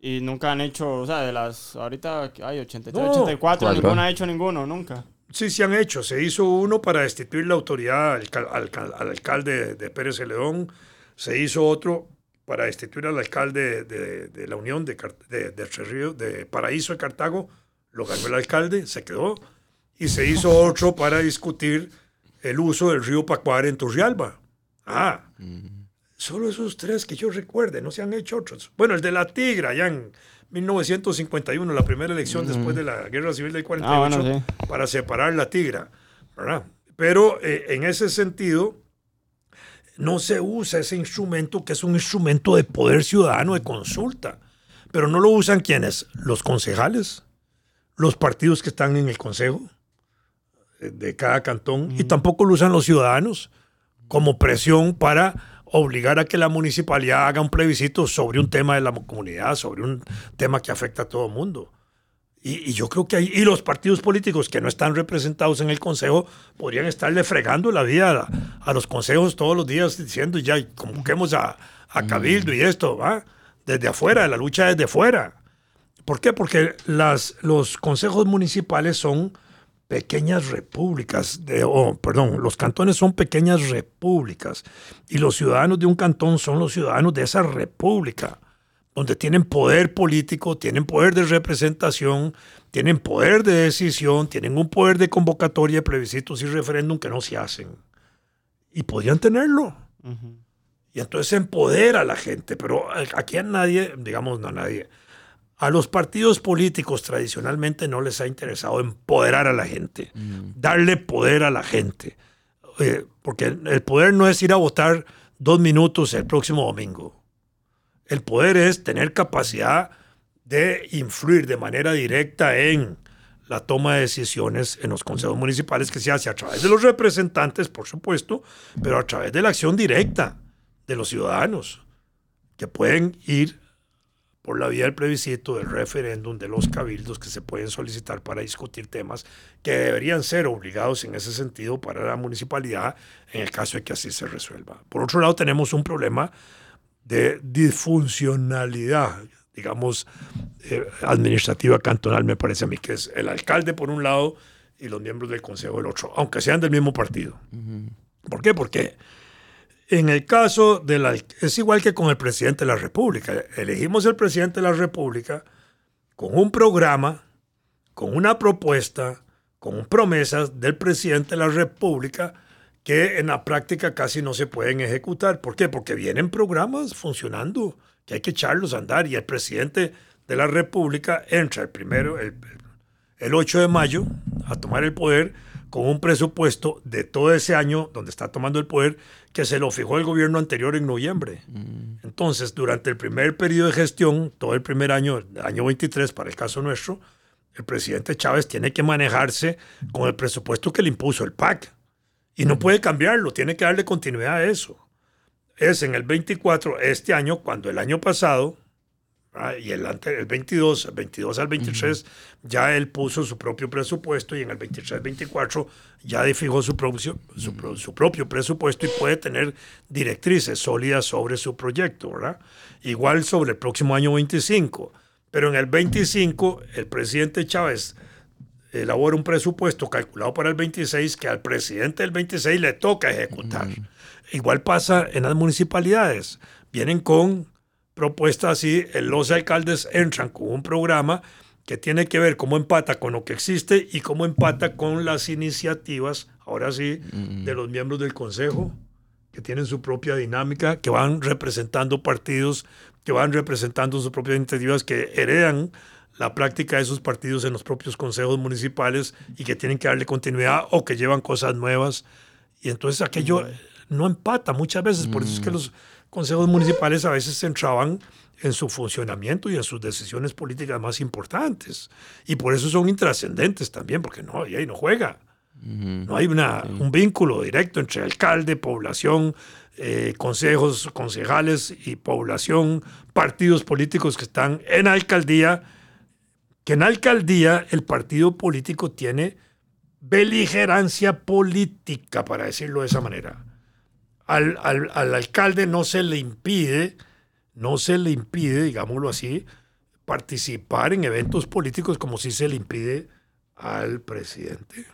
Y nunca han hecho, o sea, de las, ahorita hay 83, No, 84, cuatro. ninguna ha hecho ninguno, nunca. Sí, se han hecho. Se hizo uno para destituir la autoridad al, al al alcalde de Pérez Celedón. Se hizo otro para destituir al alcalde de, de la Unión de, de, de Paraíso de Cartago. Lo ganó el alcalde, se quedó. Y se hizo otro para discutir el uso del río Pacuare en Turrialba. Ah, solo esos tres que yo recuerde, no se han hecho otros. Bueno, el de la Tigra, ya en 1951, la primera elección después de la Guerra Civil del 48 Ah, bueno, sí. para separar la tigra, ¿verdad? Pero eh, en ese sentido, no se usa ese instrumento que es un instrumento de poder ciudadano, de consulta. Pero no lo usan quienes? Los concejales, los partidos que están en el consejo eh, de cada cantón, y tampoco lo usan los ciudadanos como presión para obligar a que la municipalidad haga un plebiscito sobre un tema de la comunidad, sobre un tema que afecta a todo el mundo. Y, yo creo que hay, y los partidos políticos que no están representados en el consejo podrían estarle fregando la vida a, a los consejos todos los días diciendo ya convoquemos a, a Cabildo y esto, ¿va? Desde afuera, la lucha desde afuera. ¿Por qué? Porque las, los consejos municipales son pequeñas repúblicas, de, oh, perdón, los cantones son pequeñas repúblicas y los ciudadanos de un cantón son los ciudadanos de esa república donde tienen poder político, tienen poder de representación, tienen poder de decisión, tienen un poder de convocatoria, plebiscitos y referéndum que no se hacen. Y podrían tenerlo. Y entonces empodera a la gente, pero aquí a nadie, digamos, no a nadie, a los partidos políticos tradicionalmente no les ha interesado empoderar a la gente, darle poder a la gente. Eh, porque el poder no es ir a votar dos minutos el próximo domingo. El poder es tener capacidad de influir de manera directa en la toma de decisiones en los consejos municipales que se hace a través de los representantes, por supuesto, pero a través de la acción directa de los ciudadanos, que pueden ir por la vía del plebiscito, del referéndum, de los cabildos que se pueden solicitar para discutir temas que deberían ser obligados en ese sentido para la municipalidad en el caso de que así se resuelva. Por otro lado, tenemos un problema de disfuncionalidad, digamos, eh, administrativa cantonal, me parece a mí, que es el alcalde por un lado y los miembros del consejo del otro, aunque sean del mismo partido. ¿Por qué? Porque en el caso de la... Es igual que con el presidente de la República. Elegimos el presidente de la República con un programa, con una propuesta, con promesas del presidente de la República que en la práctica casi no se pueden ejecutar. ¿Por qué? Porque vienen programas funcionando, que hay que echarlos a andar y el presidente de la República entra el primero, el, el 8 de mayo a tomar el poder con un presupuesto de todo ese año donde está tomando el poder que se lo fijó el gobierno anterior en noviembre. Entonces, durante el primer periodo de gestión, todo el primer año, el año 23 para el caso nuestro, el presidente Chávez tiene que manejarse con el presupuesto que le impuso el PAC. Y no puede cambiarlo, tiene que darle continuidad a eso. Es en el 24, este año, cuando el año pasado, ah, y el, ante- el 22, el 22 al 23, ya él puso su propio presupuesto y en el 23-24 ya fijó su, propio- su, pro- su propio presupuesto y puede tener directrices sólidas sobre su proyecto, ¿verdad? Igual sobre el próximo año 25. Pero en el 25, el presidente Chávez elabora un presupuesto calculado para el 26 que al presidente del 26 le toca ejecutar. Igual pasa en las municipalidades. Vienen con propuestas así, eh, los alcaldes entran con un programa que tiene que ver cómo empata con lo que existe y cómo empata con las iniciativas, ahora sí, de los miembros del consejo, que tienen su propia dinámica, que van representando partidos, que van representando sus propias iniciativas, que heredan la práctica de esos partidos en los propios consejos municipales y que tienen que darle continuidad o que llevan cosas nuevas. Y entonces aquello no empata muchas veces. Por eso es que los consejos municipales a veces se entraban en su funcionamiento y en sus decisiones políticas más importantes. Y por eso son intrascendentes también, porque no, y ahí no juega. No hay una, un vínculo directo entre alcalde, población, eh, consejos, concejales y población, partidos políticos que están en alcaldía, que en alcaldía el partido político tiene beligerancia política, para decirlo de esa manera. Al, al, al, alcalde no se le impide, no se le impide, digámoslo así, participar en eventos políticos como si se le impide al presidente.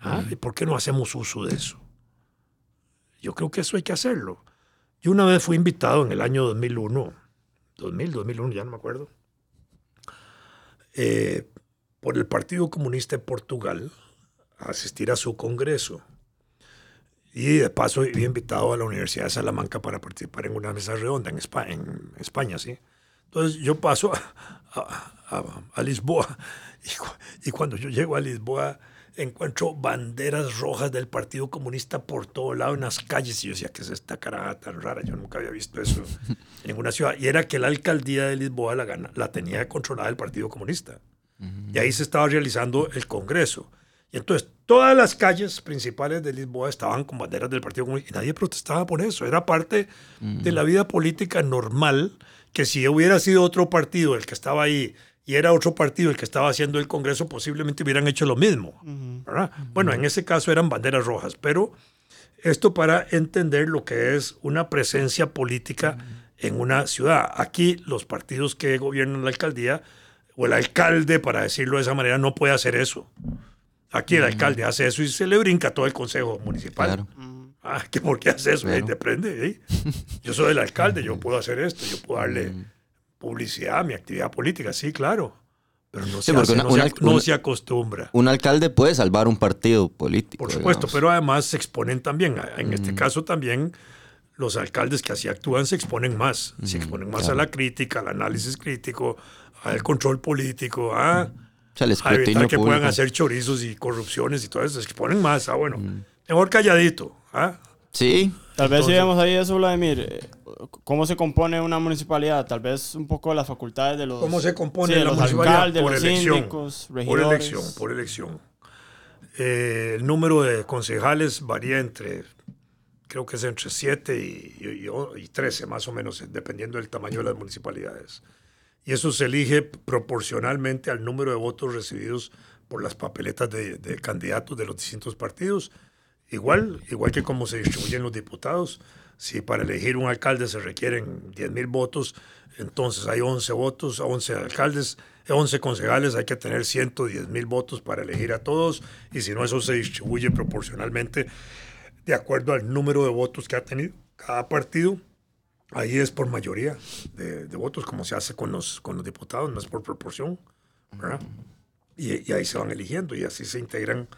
¿Ah? ¿Y por qué no hacemos uso de eso? Yo creo que eso hay que hacerlo. Yo una vez fui invitado en el año 2001, 2000, 2001, ya no me acuerdo, eh, por el Partido Comunista de Portugal a asistir a su congreso. Y de paso fui invitado a la Universidad de Salamanca para participar en una mesa redonda en España, en España ¿sí? Entonces yo paso a, Lisboa *laughs* y, y, cuando yo llego a Lisboa encuentro banderas rojas del Partido Comunista por todo lado en las calles. Y yo decía, ¿qué es esta cara tan rara? Yo nunca había visto eso *laughs* en ninguna ciudad. Y era que la alcaldía de Lisboa la, la tenía controlada el Partido Comunista. Y ahí se estaba realizando el Congreso. Y entonces todas las calles principales de Lisboa estaban con banderas del Partido Comunista y nadie protestaba por eso. Era parte de la vida política normal que si hubiera sido otro partido el que estaba ahí y era otro partido el que estaba haciendo el Congreso, posiblemente hubieran hecho lo mismo. Bueno, en ese caso eran banderas rojas, pero esto para entender lo que es una presencia política en una ciudad. Aquí los partidos que gobiernan la alcaldía, o el alcalde, para decirlo de esa manera, no puede hacer eso. Aquí el alcalde hace eso y se le brinca todo el consejo municipal. Ah, ¿que ¿Por qué hace eso? Claro. Depende. ¿eh? *laughs* Yo soy el alcalde, yo puedo hacer esto, yo puedo darle publicidad, mi actividad política, sí, claro. Pero no, se, hace, no, se, no se, acostumbra. Un alcalde puede salvar un partido político. Por supuesto, digamos. pero además se exponen también. En mm. este caso también los alcaldes que así actúan se exponen más. Mm, se exponen más claro. a la crítica, al análisis crítico, al control político, a, o sea, el a evitar que público. puedan hacer chorizos y corrupciones y todo eso. Se exponen más. Ah, bueno, mm. mejor calladito. ¿ah? Sí. Tal vez si vemos ahí eso, Vladimir, ¿cómo se compone una municipalidad? Tal vez un poco las facultades de los... ¿Cómo se compone sí, la los municipalidad? alcaldes, por los elección, síndicos, por regidores. elección, por elección. Eh, el número de concejales varía entre, creo que es entre 7 y, y, y 13 más o menos, dependiendo del tamaño de las municipalidades. Y eso se elige proporcionalmente al número de votos recibidos por las papeletas de, de candidatos de los distintos partidos Igual, igual que como se distribuyen los diputados, si para elegir un alcalde se requieren 10 mil votos, entonces hay 11 votos, 11 alcaldes, 11 concejales, hay que tener 110 mil votos para elegir a todos, y si no, eso se distribuye proporcionalmente de acuerdo al número de votos que ha tenido cada partido. Ahí es por mayoría de, de votos, como se hace con los, con los diputados, no es por proporción, ¿verdad? Y, y ahí se van eligiendo y así se integran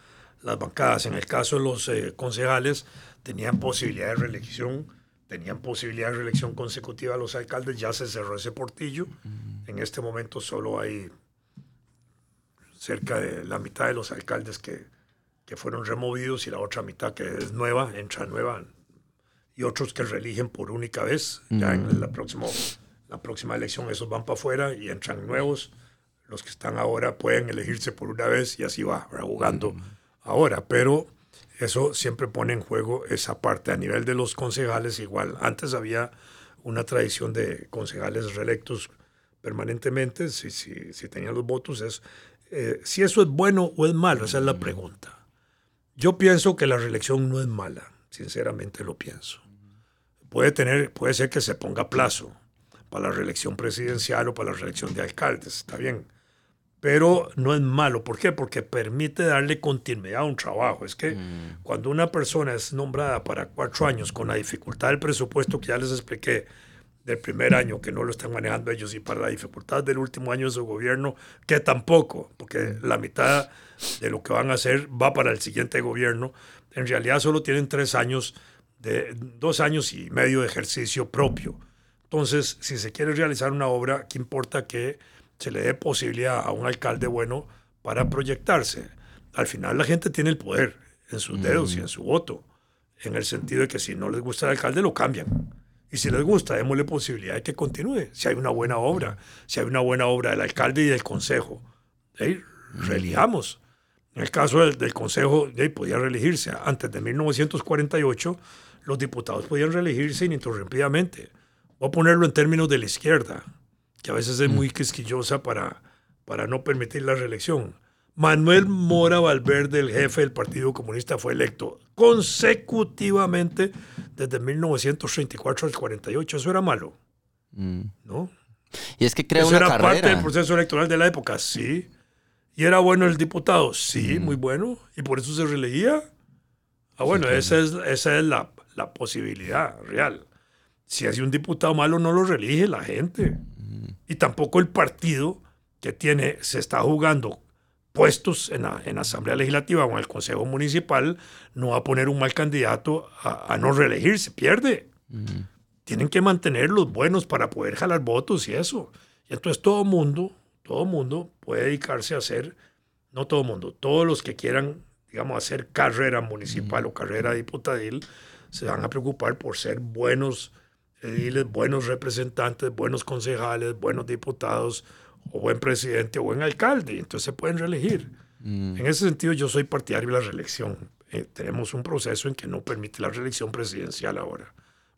las bancadas. En el caso de los eh, concejales, tenían posibilidad de reelección, tenían posibilidad de reelección consecutiva a los alcaldes, ya se cerró ese portillo. En este momento solo hay cerca de la mitad de los alcaldes que, que fueron removidos y la otra mitad que es nueva, entra nueva, y otros que reeligen por única vez. Ya en la próxima, la próxima elección esos van para afuera y entran nuevos. Los que están ahora pueden elegirse por una vez y así va, jugando ahora, pero eso siempre pone en juego esa parte. A nivel de los concejales, igual. Antes había una tradición de concejales reelectos permanentemente, si, si, si tenían los votos. Es, eh, si eso es bueno o es malo, esa es la pregunta. Yo pienso que la reelección no es mala, sinceramente lo pienso. Puede, tener, puede ser que se ponga plazo para la reelección presidencial o para la reelección de alcaldes, está bien pero no es malo. ¿Por qué? Porque permite darle continuidad a un trabajo. Es que mm. cuando una persona es nombrada para cuatro años con la dificultad del presupuesto que ya les expliqué del primer año, que no lo están manejando ellos, y para la dificultad del último año de su gobierno, que tampoco, porque la mitad de lo que van a hacer va para el siguiente gobierno, en realidad solo tienen tres años, de, dos años y medio de ejercicio propio. Entonces, si se quiere realizar una obra, ¿qué importa que se le dé posibilidad a un alcalde bueno para proyectarse. Al final la gente tiene el poder en sus dedos y en su voto, en el sentido de que si no les gusta el alcalde lo cambian. Y si les gusta, démosle posibilidad de que continúe. Si hay una buena obra, si hay una buena obra del alcalde y del consejo, ¿eh? reelijamos. En el caso del, del Consejo, ya podía reelegirse. Antes de 1948, los diputados podían reelegirse ininterrumpidamente. Voy a ponerlo en términos de la izquierda, que a veces es muy quisquillosa para, para no permitir la reelección. Manuel Mora Valverde, el jefe del Partido Comunista, fue electo consecutivamente desde 1934 al 48. Eso era malo, ¿no? Y es que crea Eso una era carrera. parte del proceso electoral de la época, sí. ¿Y era bueno el diputado? Sí, muy bueno. ¿Y por eso se reelegía? Ah, bueno, esa es, esa es la, la posibilidad real. Si hace un diputado malo, no lo reelige la gente. Y tampoco el partido que tiene, se está jugando puestos en la, en la Asamblea Legislativa o en el Consejo Municipal, no va a poner un mal candidato a, a no reelegirse, pierde. Tienen que mantener los buenos para poder jalar votos y eso. Y entonces todo mundo, todo mundo puede dedicarse a hacer, no todo mundo, todos los que quieran, digamos, hacer carrera municipal o carrera diputadil, se van a preocupar por ser buenos ediles, buenos representantes, buenos concejales, buenos diputados, o buen presidente o buen alcalde. Entonces se pueden reelegir. En ese sentido, yo soy partidario de la reelección. Eh, tenemos un proceso en que no permite la reelección presidencial ahora,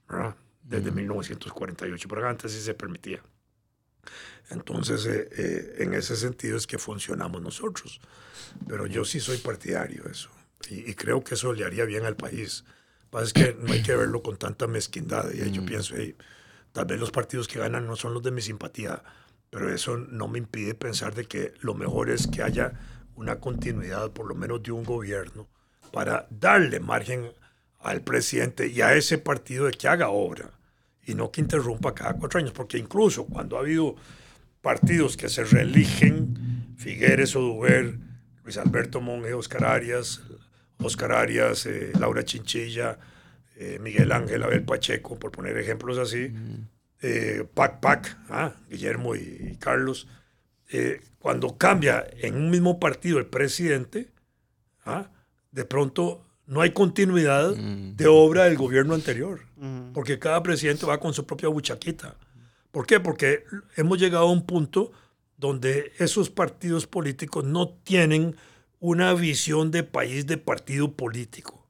¿verdad? desde 1948, pero antes sí se permitía. Entonces, eh, eh, en ese sentido es que funcionamos nosotros. Pero yo sí soy partidario de eso. Y, y creo que eso le haría bien al país. Pasa es que no hay que verlo con tanta mezquindad. Y ahí yo pienso, hey, tal vez los partidos que ganan no son los de mi simpatía, pero eso no me impide pensar de que lo mejor es que haya una continuidad, por lo menos de un gobierno, para darle margen al presidente y a ese partido de que haga obra y no que interrumpa cada cuatro años, porque incluso cuando ha habido partidos que se reeligen, Figueres Oduber, Luis Alberto Monge, Oscar Arias, Oscar Arias, eh, Laura Chinchilla, eh, Miguel Ángel Abel Pacheco, por poner ejemplos así, eh, Pac Pac, ah, Guillermo y, y Carlos, eh, cuando cambia en un mismo partido el presidente, ah, de pronto no hay continuidad de obra del gobierno anterior, porque cada presidente va con su propia buchaquita. ¿Por qué? Porque hemos llegado a un punto donde esos partidos políticos no tienen una visión de país de partido político.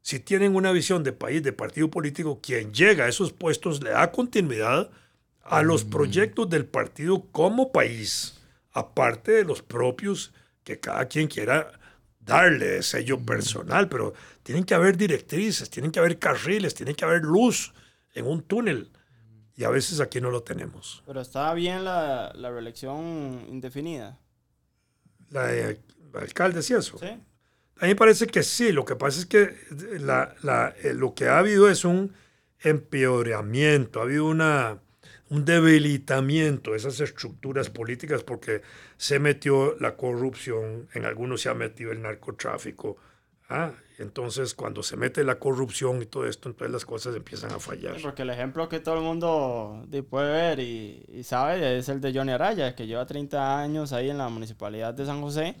Si tienen una visión de país de partido político, quien llega a esos puestos le da continuidad a los proyectos del partido como país, aparte de los propios que cada quien quiera darle de sello personal, pero tienen que haber directrices, tienen que haber carriles, tiene que haber luz en un túnel. Y a veces aquí no lo tenemos. Pero está bien la, la reelección indefinida. La de alcaldes y eso. ¿Sí? A mí me parece que sí. Lo que pasa es que la- la- eh, lo que ha habido es un empeoramiento, ha habido una, un debilitamiento de esas estructuras políticas porque se metió la corrupción, en algunos se ha metido el narcotráfico. ¿ah? Entonces, cuando se mete la corrupción y todo esto, entonces las cosas empiezan a fallar. Porque el ejemplo que todo el mundo de- puede ver y, y sabe es el de Johnny Araya, que lleva 30 años ahí en la municipalidad de San José.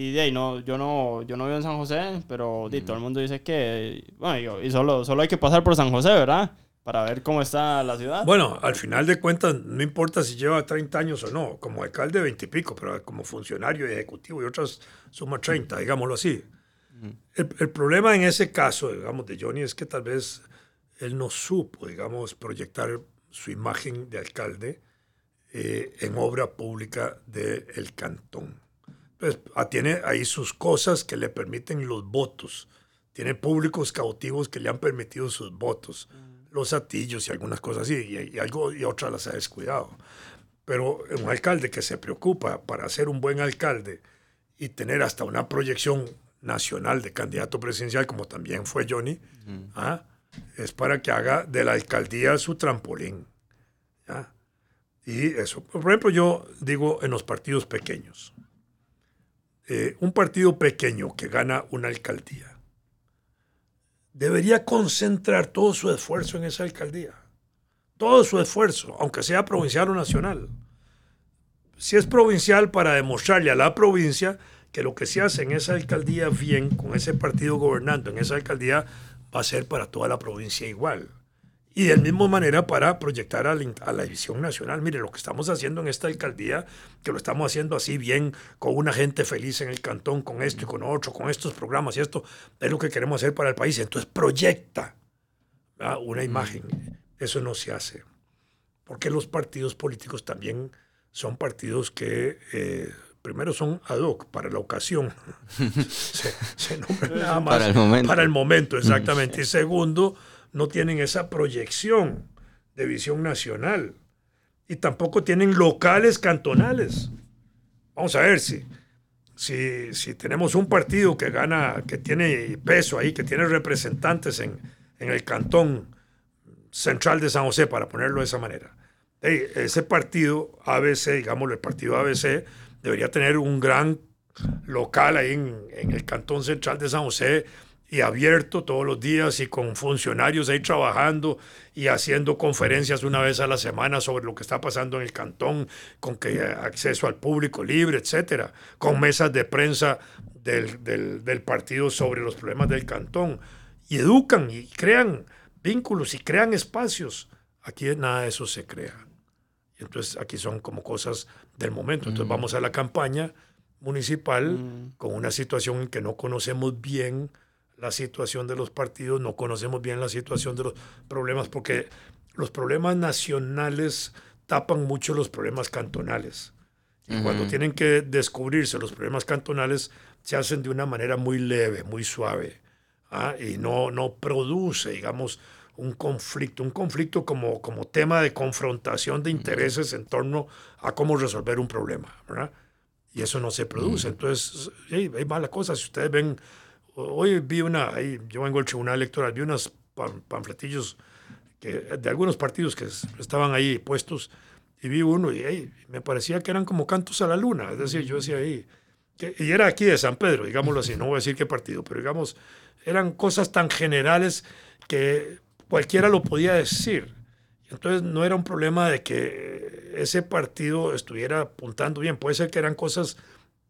Y de ahí, no, yo no, yo no vivo en San José, pero di, todo el mundo dice que, bueno, yo- y solo, solo hay que pasar por San José, ¿verdad? Para ver cómo está la ciudad. Bueno, al final de cuentas, no importa si lleva 30 años o no, como alcalde 20 y pico, pero como funcionario ejecutivo y otras suma 30, digámoslo así. El, el problema en ese caso, digamos, de Johnny es que tal vez él no supo, digamos, proyectar su imagen de alcalde eh, en obra pública del cantón. Pues ah, tiene ahí sus cosas que le permiten los votos. Tiene públicos cautivos que le han permitido sus votos. Los atillos y algunas cosas así. Y, y algo y otras las ha descuidado. Pero un alcalde que se preocupa para ser un buen alcalde y tener hasta una proyección nacional de candidato presidencial, como también fue Johnny, ¿ah? es para que haga de la alcaldía su trampolín. ¿ya? Y eso, por ejemplo, yo digo en los partidos pequeños, eh, un partido pequeño que gana una alcaldía debería concentrar todo su esfuerzo en esa alcaldía. Todo su esfuerzo, aunque sea provincial o nacional. Si es provincial, para demostrarle a la provincia que lo que se hace en esa alcaldía bien, con ese partido gobernando en esa alcaldía, va a ser para toda la provincia igual. Y de la misma manera para proyectar a la, a la, división nacional. Mire, lo que estamos haciendo en esta alcaldía, que lo estamos haciendo así bien, con una gente feliz en el cantón, con esto y con otro, con estos programas y esto, es lo que queremos hacer para el país. Entonces proyecta una imagen. Eso no se hace. Porque los partidos políticos también son partidos que eh, primero son ad hoc para la ocasión. *laughs* *laughs* se, se nombran nada más para el momento. Para el momento, exactamente. Y segundo, no tienen esa proyección de visión nacional. Y tampoco tienen locales cantonales. Vamos a ver si, si, si tenemos un partido que gana, que tiene peso ahí, que tiene representantes en, en el cantón central de San José, para ponerlo de esa manera. Ese partido ABC, digamos, el partido ABC, debería tener un gran local ahí en, en, el cantón central de San José y abierto todos los días y con funcionarios ahí trabajando y haciendo conferencias una vez a la semana sobre lo que está pasando en el cantón, con que acceso al público libre, etcétera, con mesas de prensa del, del, del partido sobre los problemas del cantón y educan y crean vínculos y crean espacios. Aquí nada de eso se crea. Entonces aquí son como cosas del momento. Entonces mm. vamos a la campaña municipal mm. con una situación en que no conocemos bien la situación de los partidos, no conocemos bien la situación de los problemas, porque los problemas nacionales tapan mucho los problemas cantonales. Y mm. cuando tienen que descubrirse los problemas cantonales, se hacen de una manera muy leve, muy suave. ¿ah? y no, no produce, digamos, un conflicto, un conflicto como, como tema de confrontación de intereses en torno a cómo resolver un problema, ¿verdad? Y eso no se produce. Entonces, hey, hay malas cosas. Si ustedes ven, hoy vi una, ahí, yo vengo al tribunal electoral, vi unos panfletillos de algunos partidos que estaban ahí puestos y vi uno y me parecía que eran como cantos a la luna. Es decir, yo decía ahí, y era aquí de San Pedro, digámoslo así, no voy a decir qué partido, pero digamos, eran cosas tan generales que cualquiera lo podía decir. Entonces no era un problema de que ese partido estuviera apuntando bien. Puede ser que eran cosas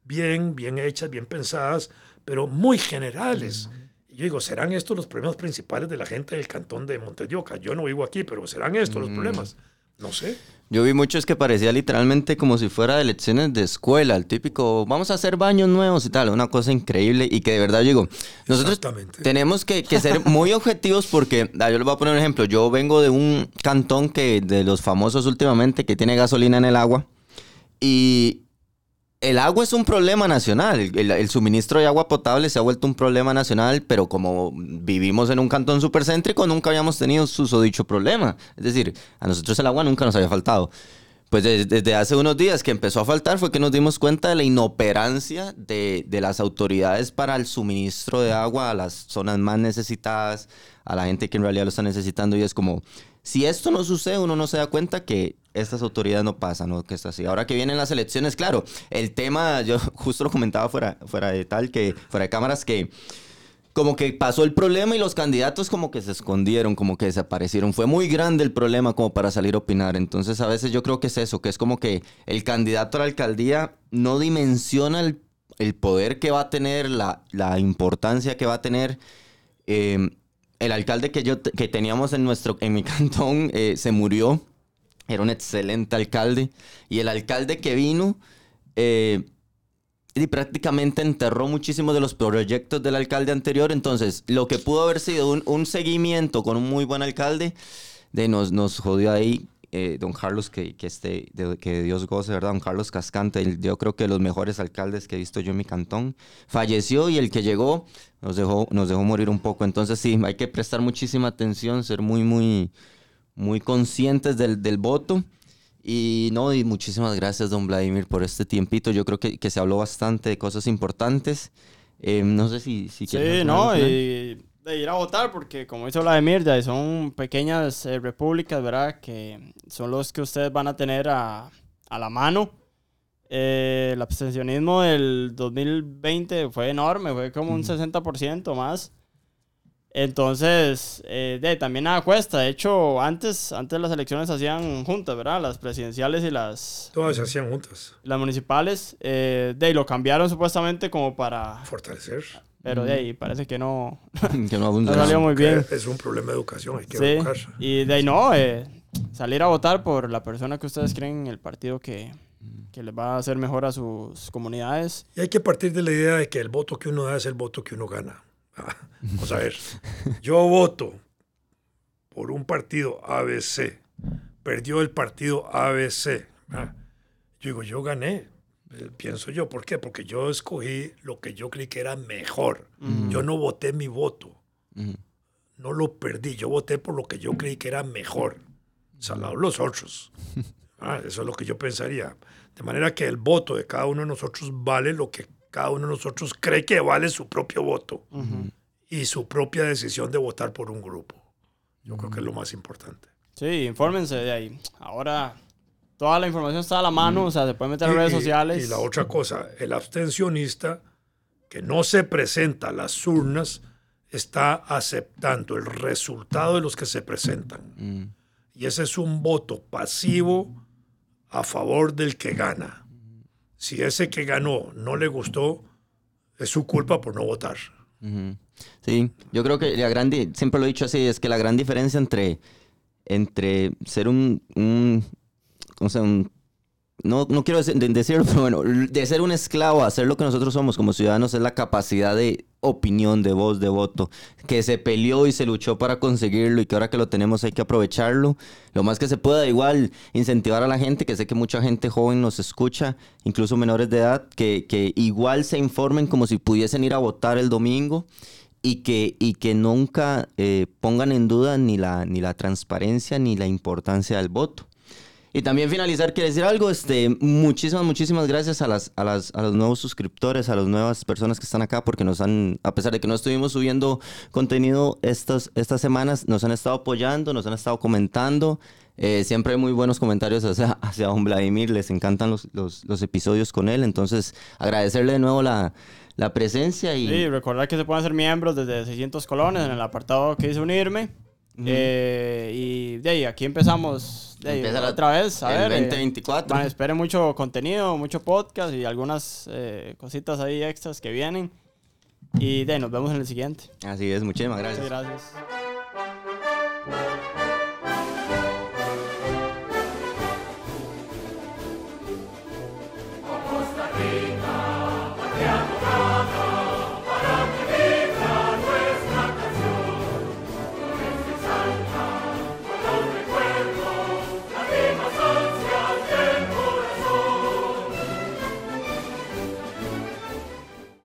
bien, bien hechas, bien pensadas, pero muy generales. Y yo digo, ¿serán estos los problemas principales de la gente del cantón de Montedioca? Yo no vivo aquí, pero ¿serán estos los problemas? No sé. Yo vi muchos que parecía literalmente como si fuera de lecciones de escuela, el típico, vamos a hacer baños nuevos y tal, una cosa increíble y que de verdad digo, nosotros tenemos que, que, ser muy objetivos porque, ah, yo les voy a poner un ejemplo, yo vengo de un cantón que de los famosos últimamente que tiene gasolina en el agua y el agua es un problema nacional. El, suministro de agua potable se ha vuelto un problema nacional, pero como vivimos en un cantón supercéntrico, nunca habíamos tenido susodicho problema. Es decir, a nosotros el agua nunca nos había faltado. Pues desde, hace unos días que empezó a faltar fue que nos dimos cuenta de la inoperancia de, de, las autoridades para el suministro de agua a las zonas más necesitadas, a la gente que en realidad lo está necesitando. Y es como, si esto no sucede, uno no se da cuenta que estas autoridades no pasan, ¿no? Que está así. Ahora que vienen las elecciones, claro, el tema, yo *laughs* justo lo comentaba fuera, fuera de tal, que fuera de cámaras, que como que pasó el problema y los candidatos como que se escondieron, como que desaparecieron. Fue muy grande el problema como para salir a opinar. Entonces a veces yo creo que es eso, que es como que el candidato a la alcaldía no dimensiona el, poder que va a tener, la, la importancia que va a tener. Eh, el alcalde que yo que teníamos en nuestro en mi *laughs* cantón eh, se murió. Era un excelente alcalde. Y el alcalde que vino eh, y prácticamente enterró muchísimos de los proyectos del alcalde anterior. Entonces, lo que pudo haber sido un, seguimiento con un muy buen alcalde, de nos, nos jodió ahí eh, don Carlos, que, que, esté, que Dios goce, ¿verdad? Don Carlos Cascante, yo creo que de los mejores alcaldes que he visto yo en mi cantón, falleció y el que llegó nos dejó, nos dejó morir un poco. Entonces sí, hay que prestar muchísima atención, ser muy, muy, muy conscientes del, del voto. Y no, y muchísimas gracias, don Vladimir, por este tiempito. Yo creo que, que se habló bastante de cosas importantes. Eh, no sé si, si Sí, no, y de ir a votar, porque como hizo la de son pequeñas eh, repúblicas, ¿verdad? Que son los que ustedes van a tener a, a la mano. Eh, el abstencionismo del 2020 fue enorme, fue como un 60% más. Entonces, eh, de, también nada cuesta. De hecho, antes, antes las elecciones se hacían juntas, ¿verdad? Las presidenciales y las... Todas se hacían juntas. Las municipales. Eh, de, lo cambiaron supuestamente como para... Fortalecer. Pero de ahí parece que no, *laughs* que no no salió muy bien. Es un problema de educación, hay que Sí, educarse. y de ahí no, eh, salir a votar por la persona que ustedes creen en el partido que, que les va a hacer mejor a sus comunidades. Y hay que partir de la idea de que el voto que uno da es el voto que uno gana. *laughs* Vamos a ver, yo voto por un partido ABC, perdió el partido ABC. ah, Yo digo, yo gané, eh, pienso yo. ¿Por qué? Porque yo escogí lo que yo creí que era mejor. Yo no voté mi voto, Ujú. no lo perdí, yo voté por lo que yo creí que era mejor. Salados los otros. *laughs* Ah, eso es lo que yo pensaría. De manera que el voto de cada uno de nosotros vale lo que cada uno de nosotros cree que vale su propio voto y su propia decisión de votar por un grupo. Yo creo que es lo más importante. Sí, infórmense de ahí. Ahora toda la información está a la mano, o sea, se puede meter Y- redes sociales. Y la otra cosa, el abstencionista que no se presenta a las urnas está aceptando el resultado de los que se presentan. Mm. Y ese es un voto pasivo a favor del que gana. Si ese que ganó no le gustó, es su culpa por no votar. Sí, yo creo que la gran, siempre lo he dicho así, es que la gran diferencia entre, entre ser un, un, ¿cómo se llama? Un- no, no quiero decir- de- decirlo, *laughs* pero bueno, de ser un esclavo a ser lo que nosotros somos como ciudadanos es la capacidad de opinión, de voz, de voto, que se peleó y se luchó para conseguirlo y que ahora que lo tenemos hay que aprovecharlo. Lo más que se pueda, igual, incentivar a la gente, que sé que mucha gente joven nos escucha, incluso menores de edad, que, que igual se informen como si pudiesen ir a votar el domingo y que, y que nunca eh, pongan en duda ni la, ni la transparencia ni la importancia del voto. Y también finalizar, quiero decir algo, este, muchísimas, muchísimas gracias a, las, a, las, a los nuevos suscriptores, a las nuevas personas que están acá, porque nos han, a pesar de que no estuvimos subiendo contenido estas, estas semanas, nos han estado apoyando, nos han estado comentando. Eh, siempre hay muy buenos comentarios hacia, *laughs* hacia don Vladimir, les encantan los, los, episodios con él. Entonces, agradecerle de nuevo la, la presencia y... Sí, recordar que se pueden hacer miembros desde 600 colones en el apartado que dice unirme. Eh, y de ahí, aquí empezamos de ahí, Empieza la- otra vez. A el ver, eh, 2024. van, esperen mucho contenido, mucho podcast y algunas eh, cositas ahí extras que vienen. Y de ahí, nos vemos en el siguiente. Así es, muchísimas gracias. Muchas gracias. Costa Rica.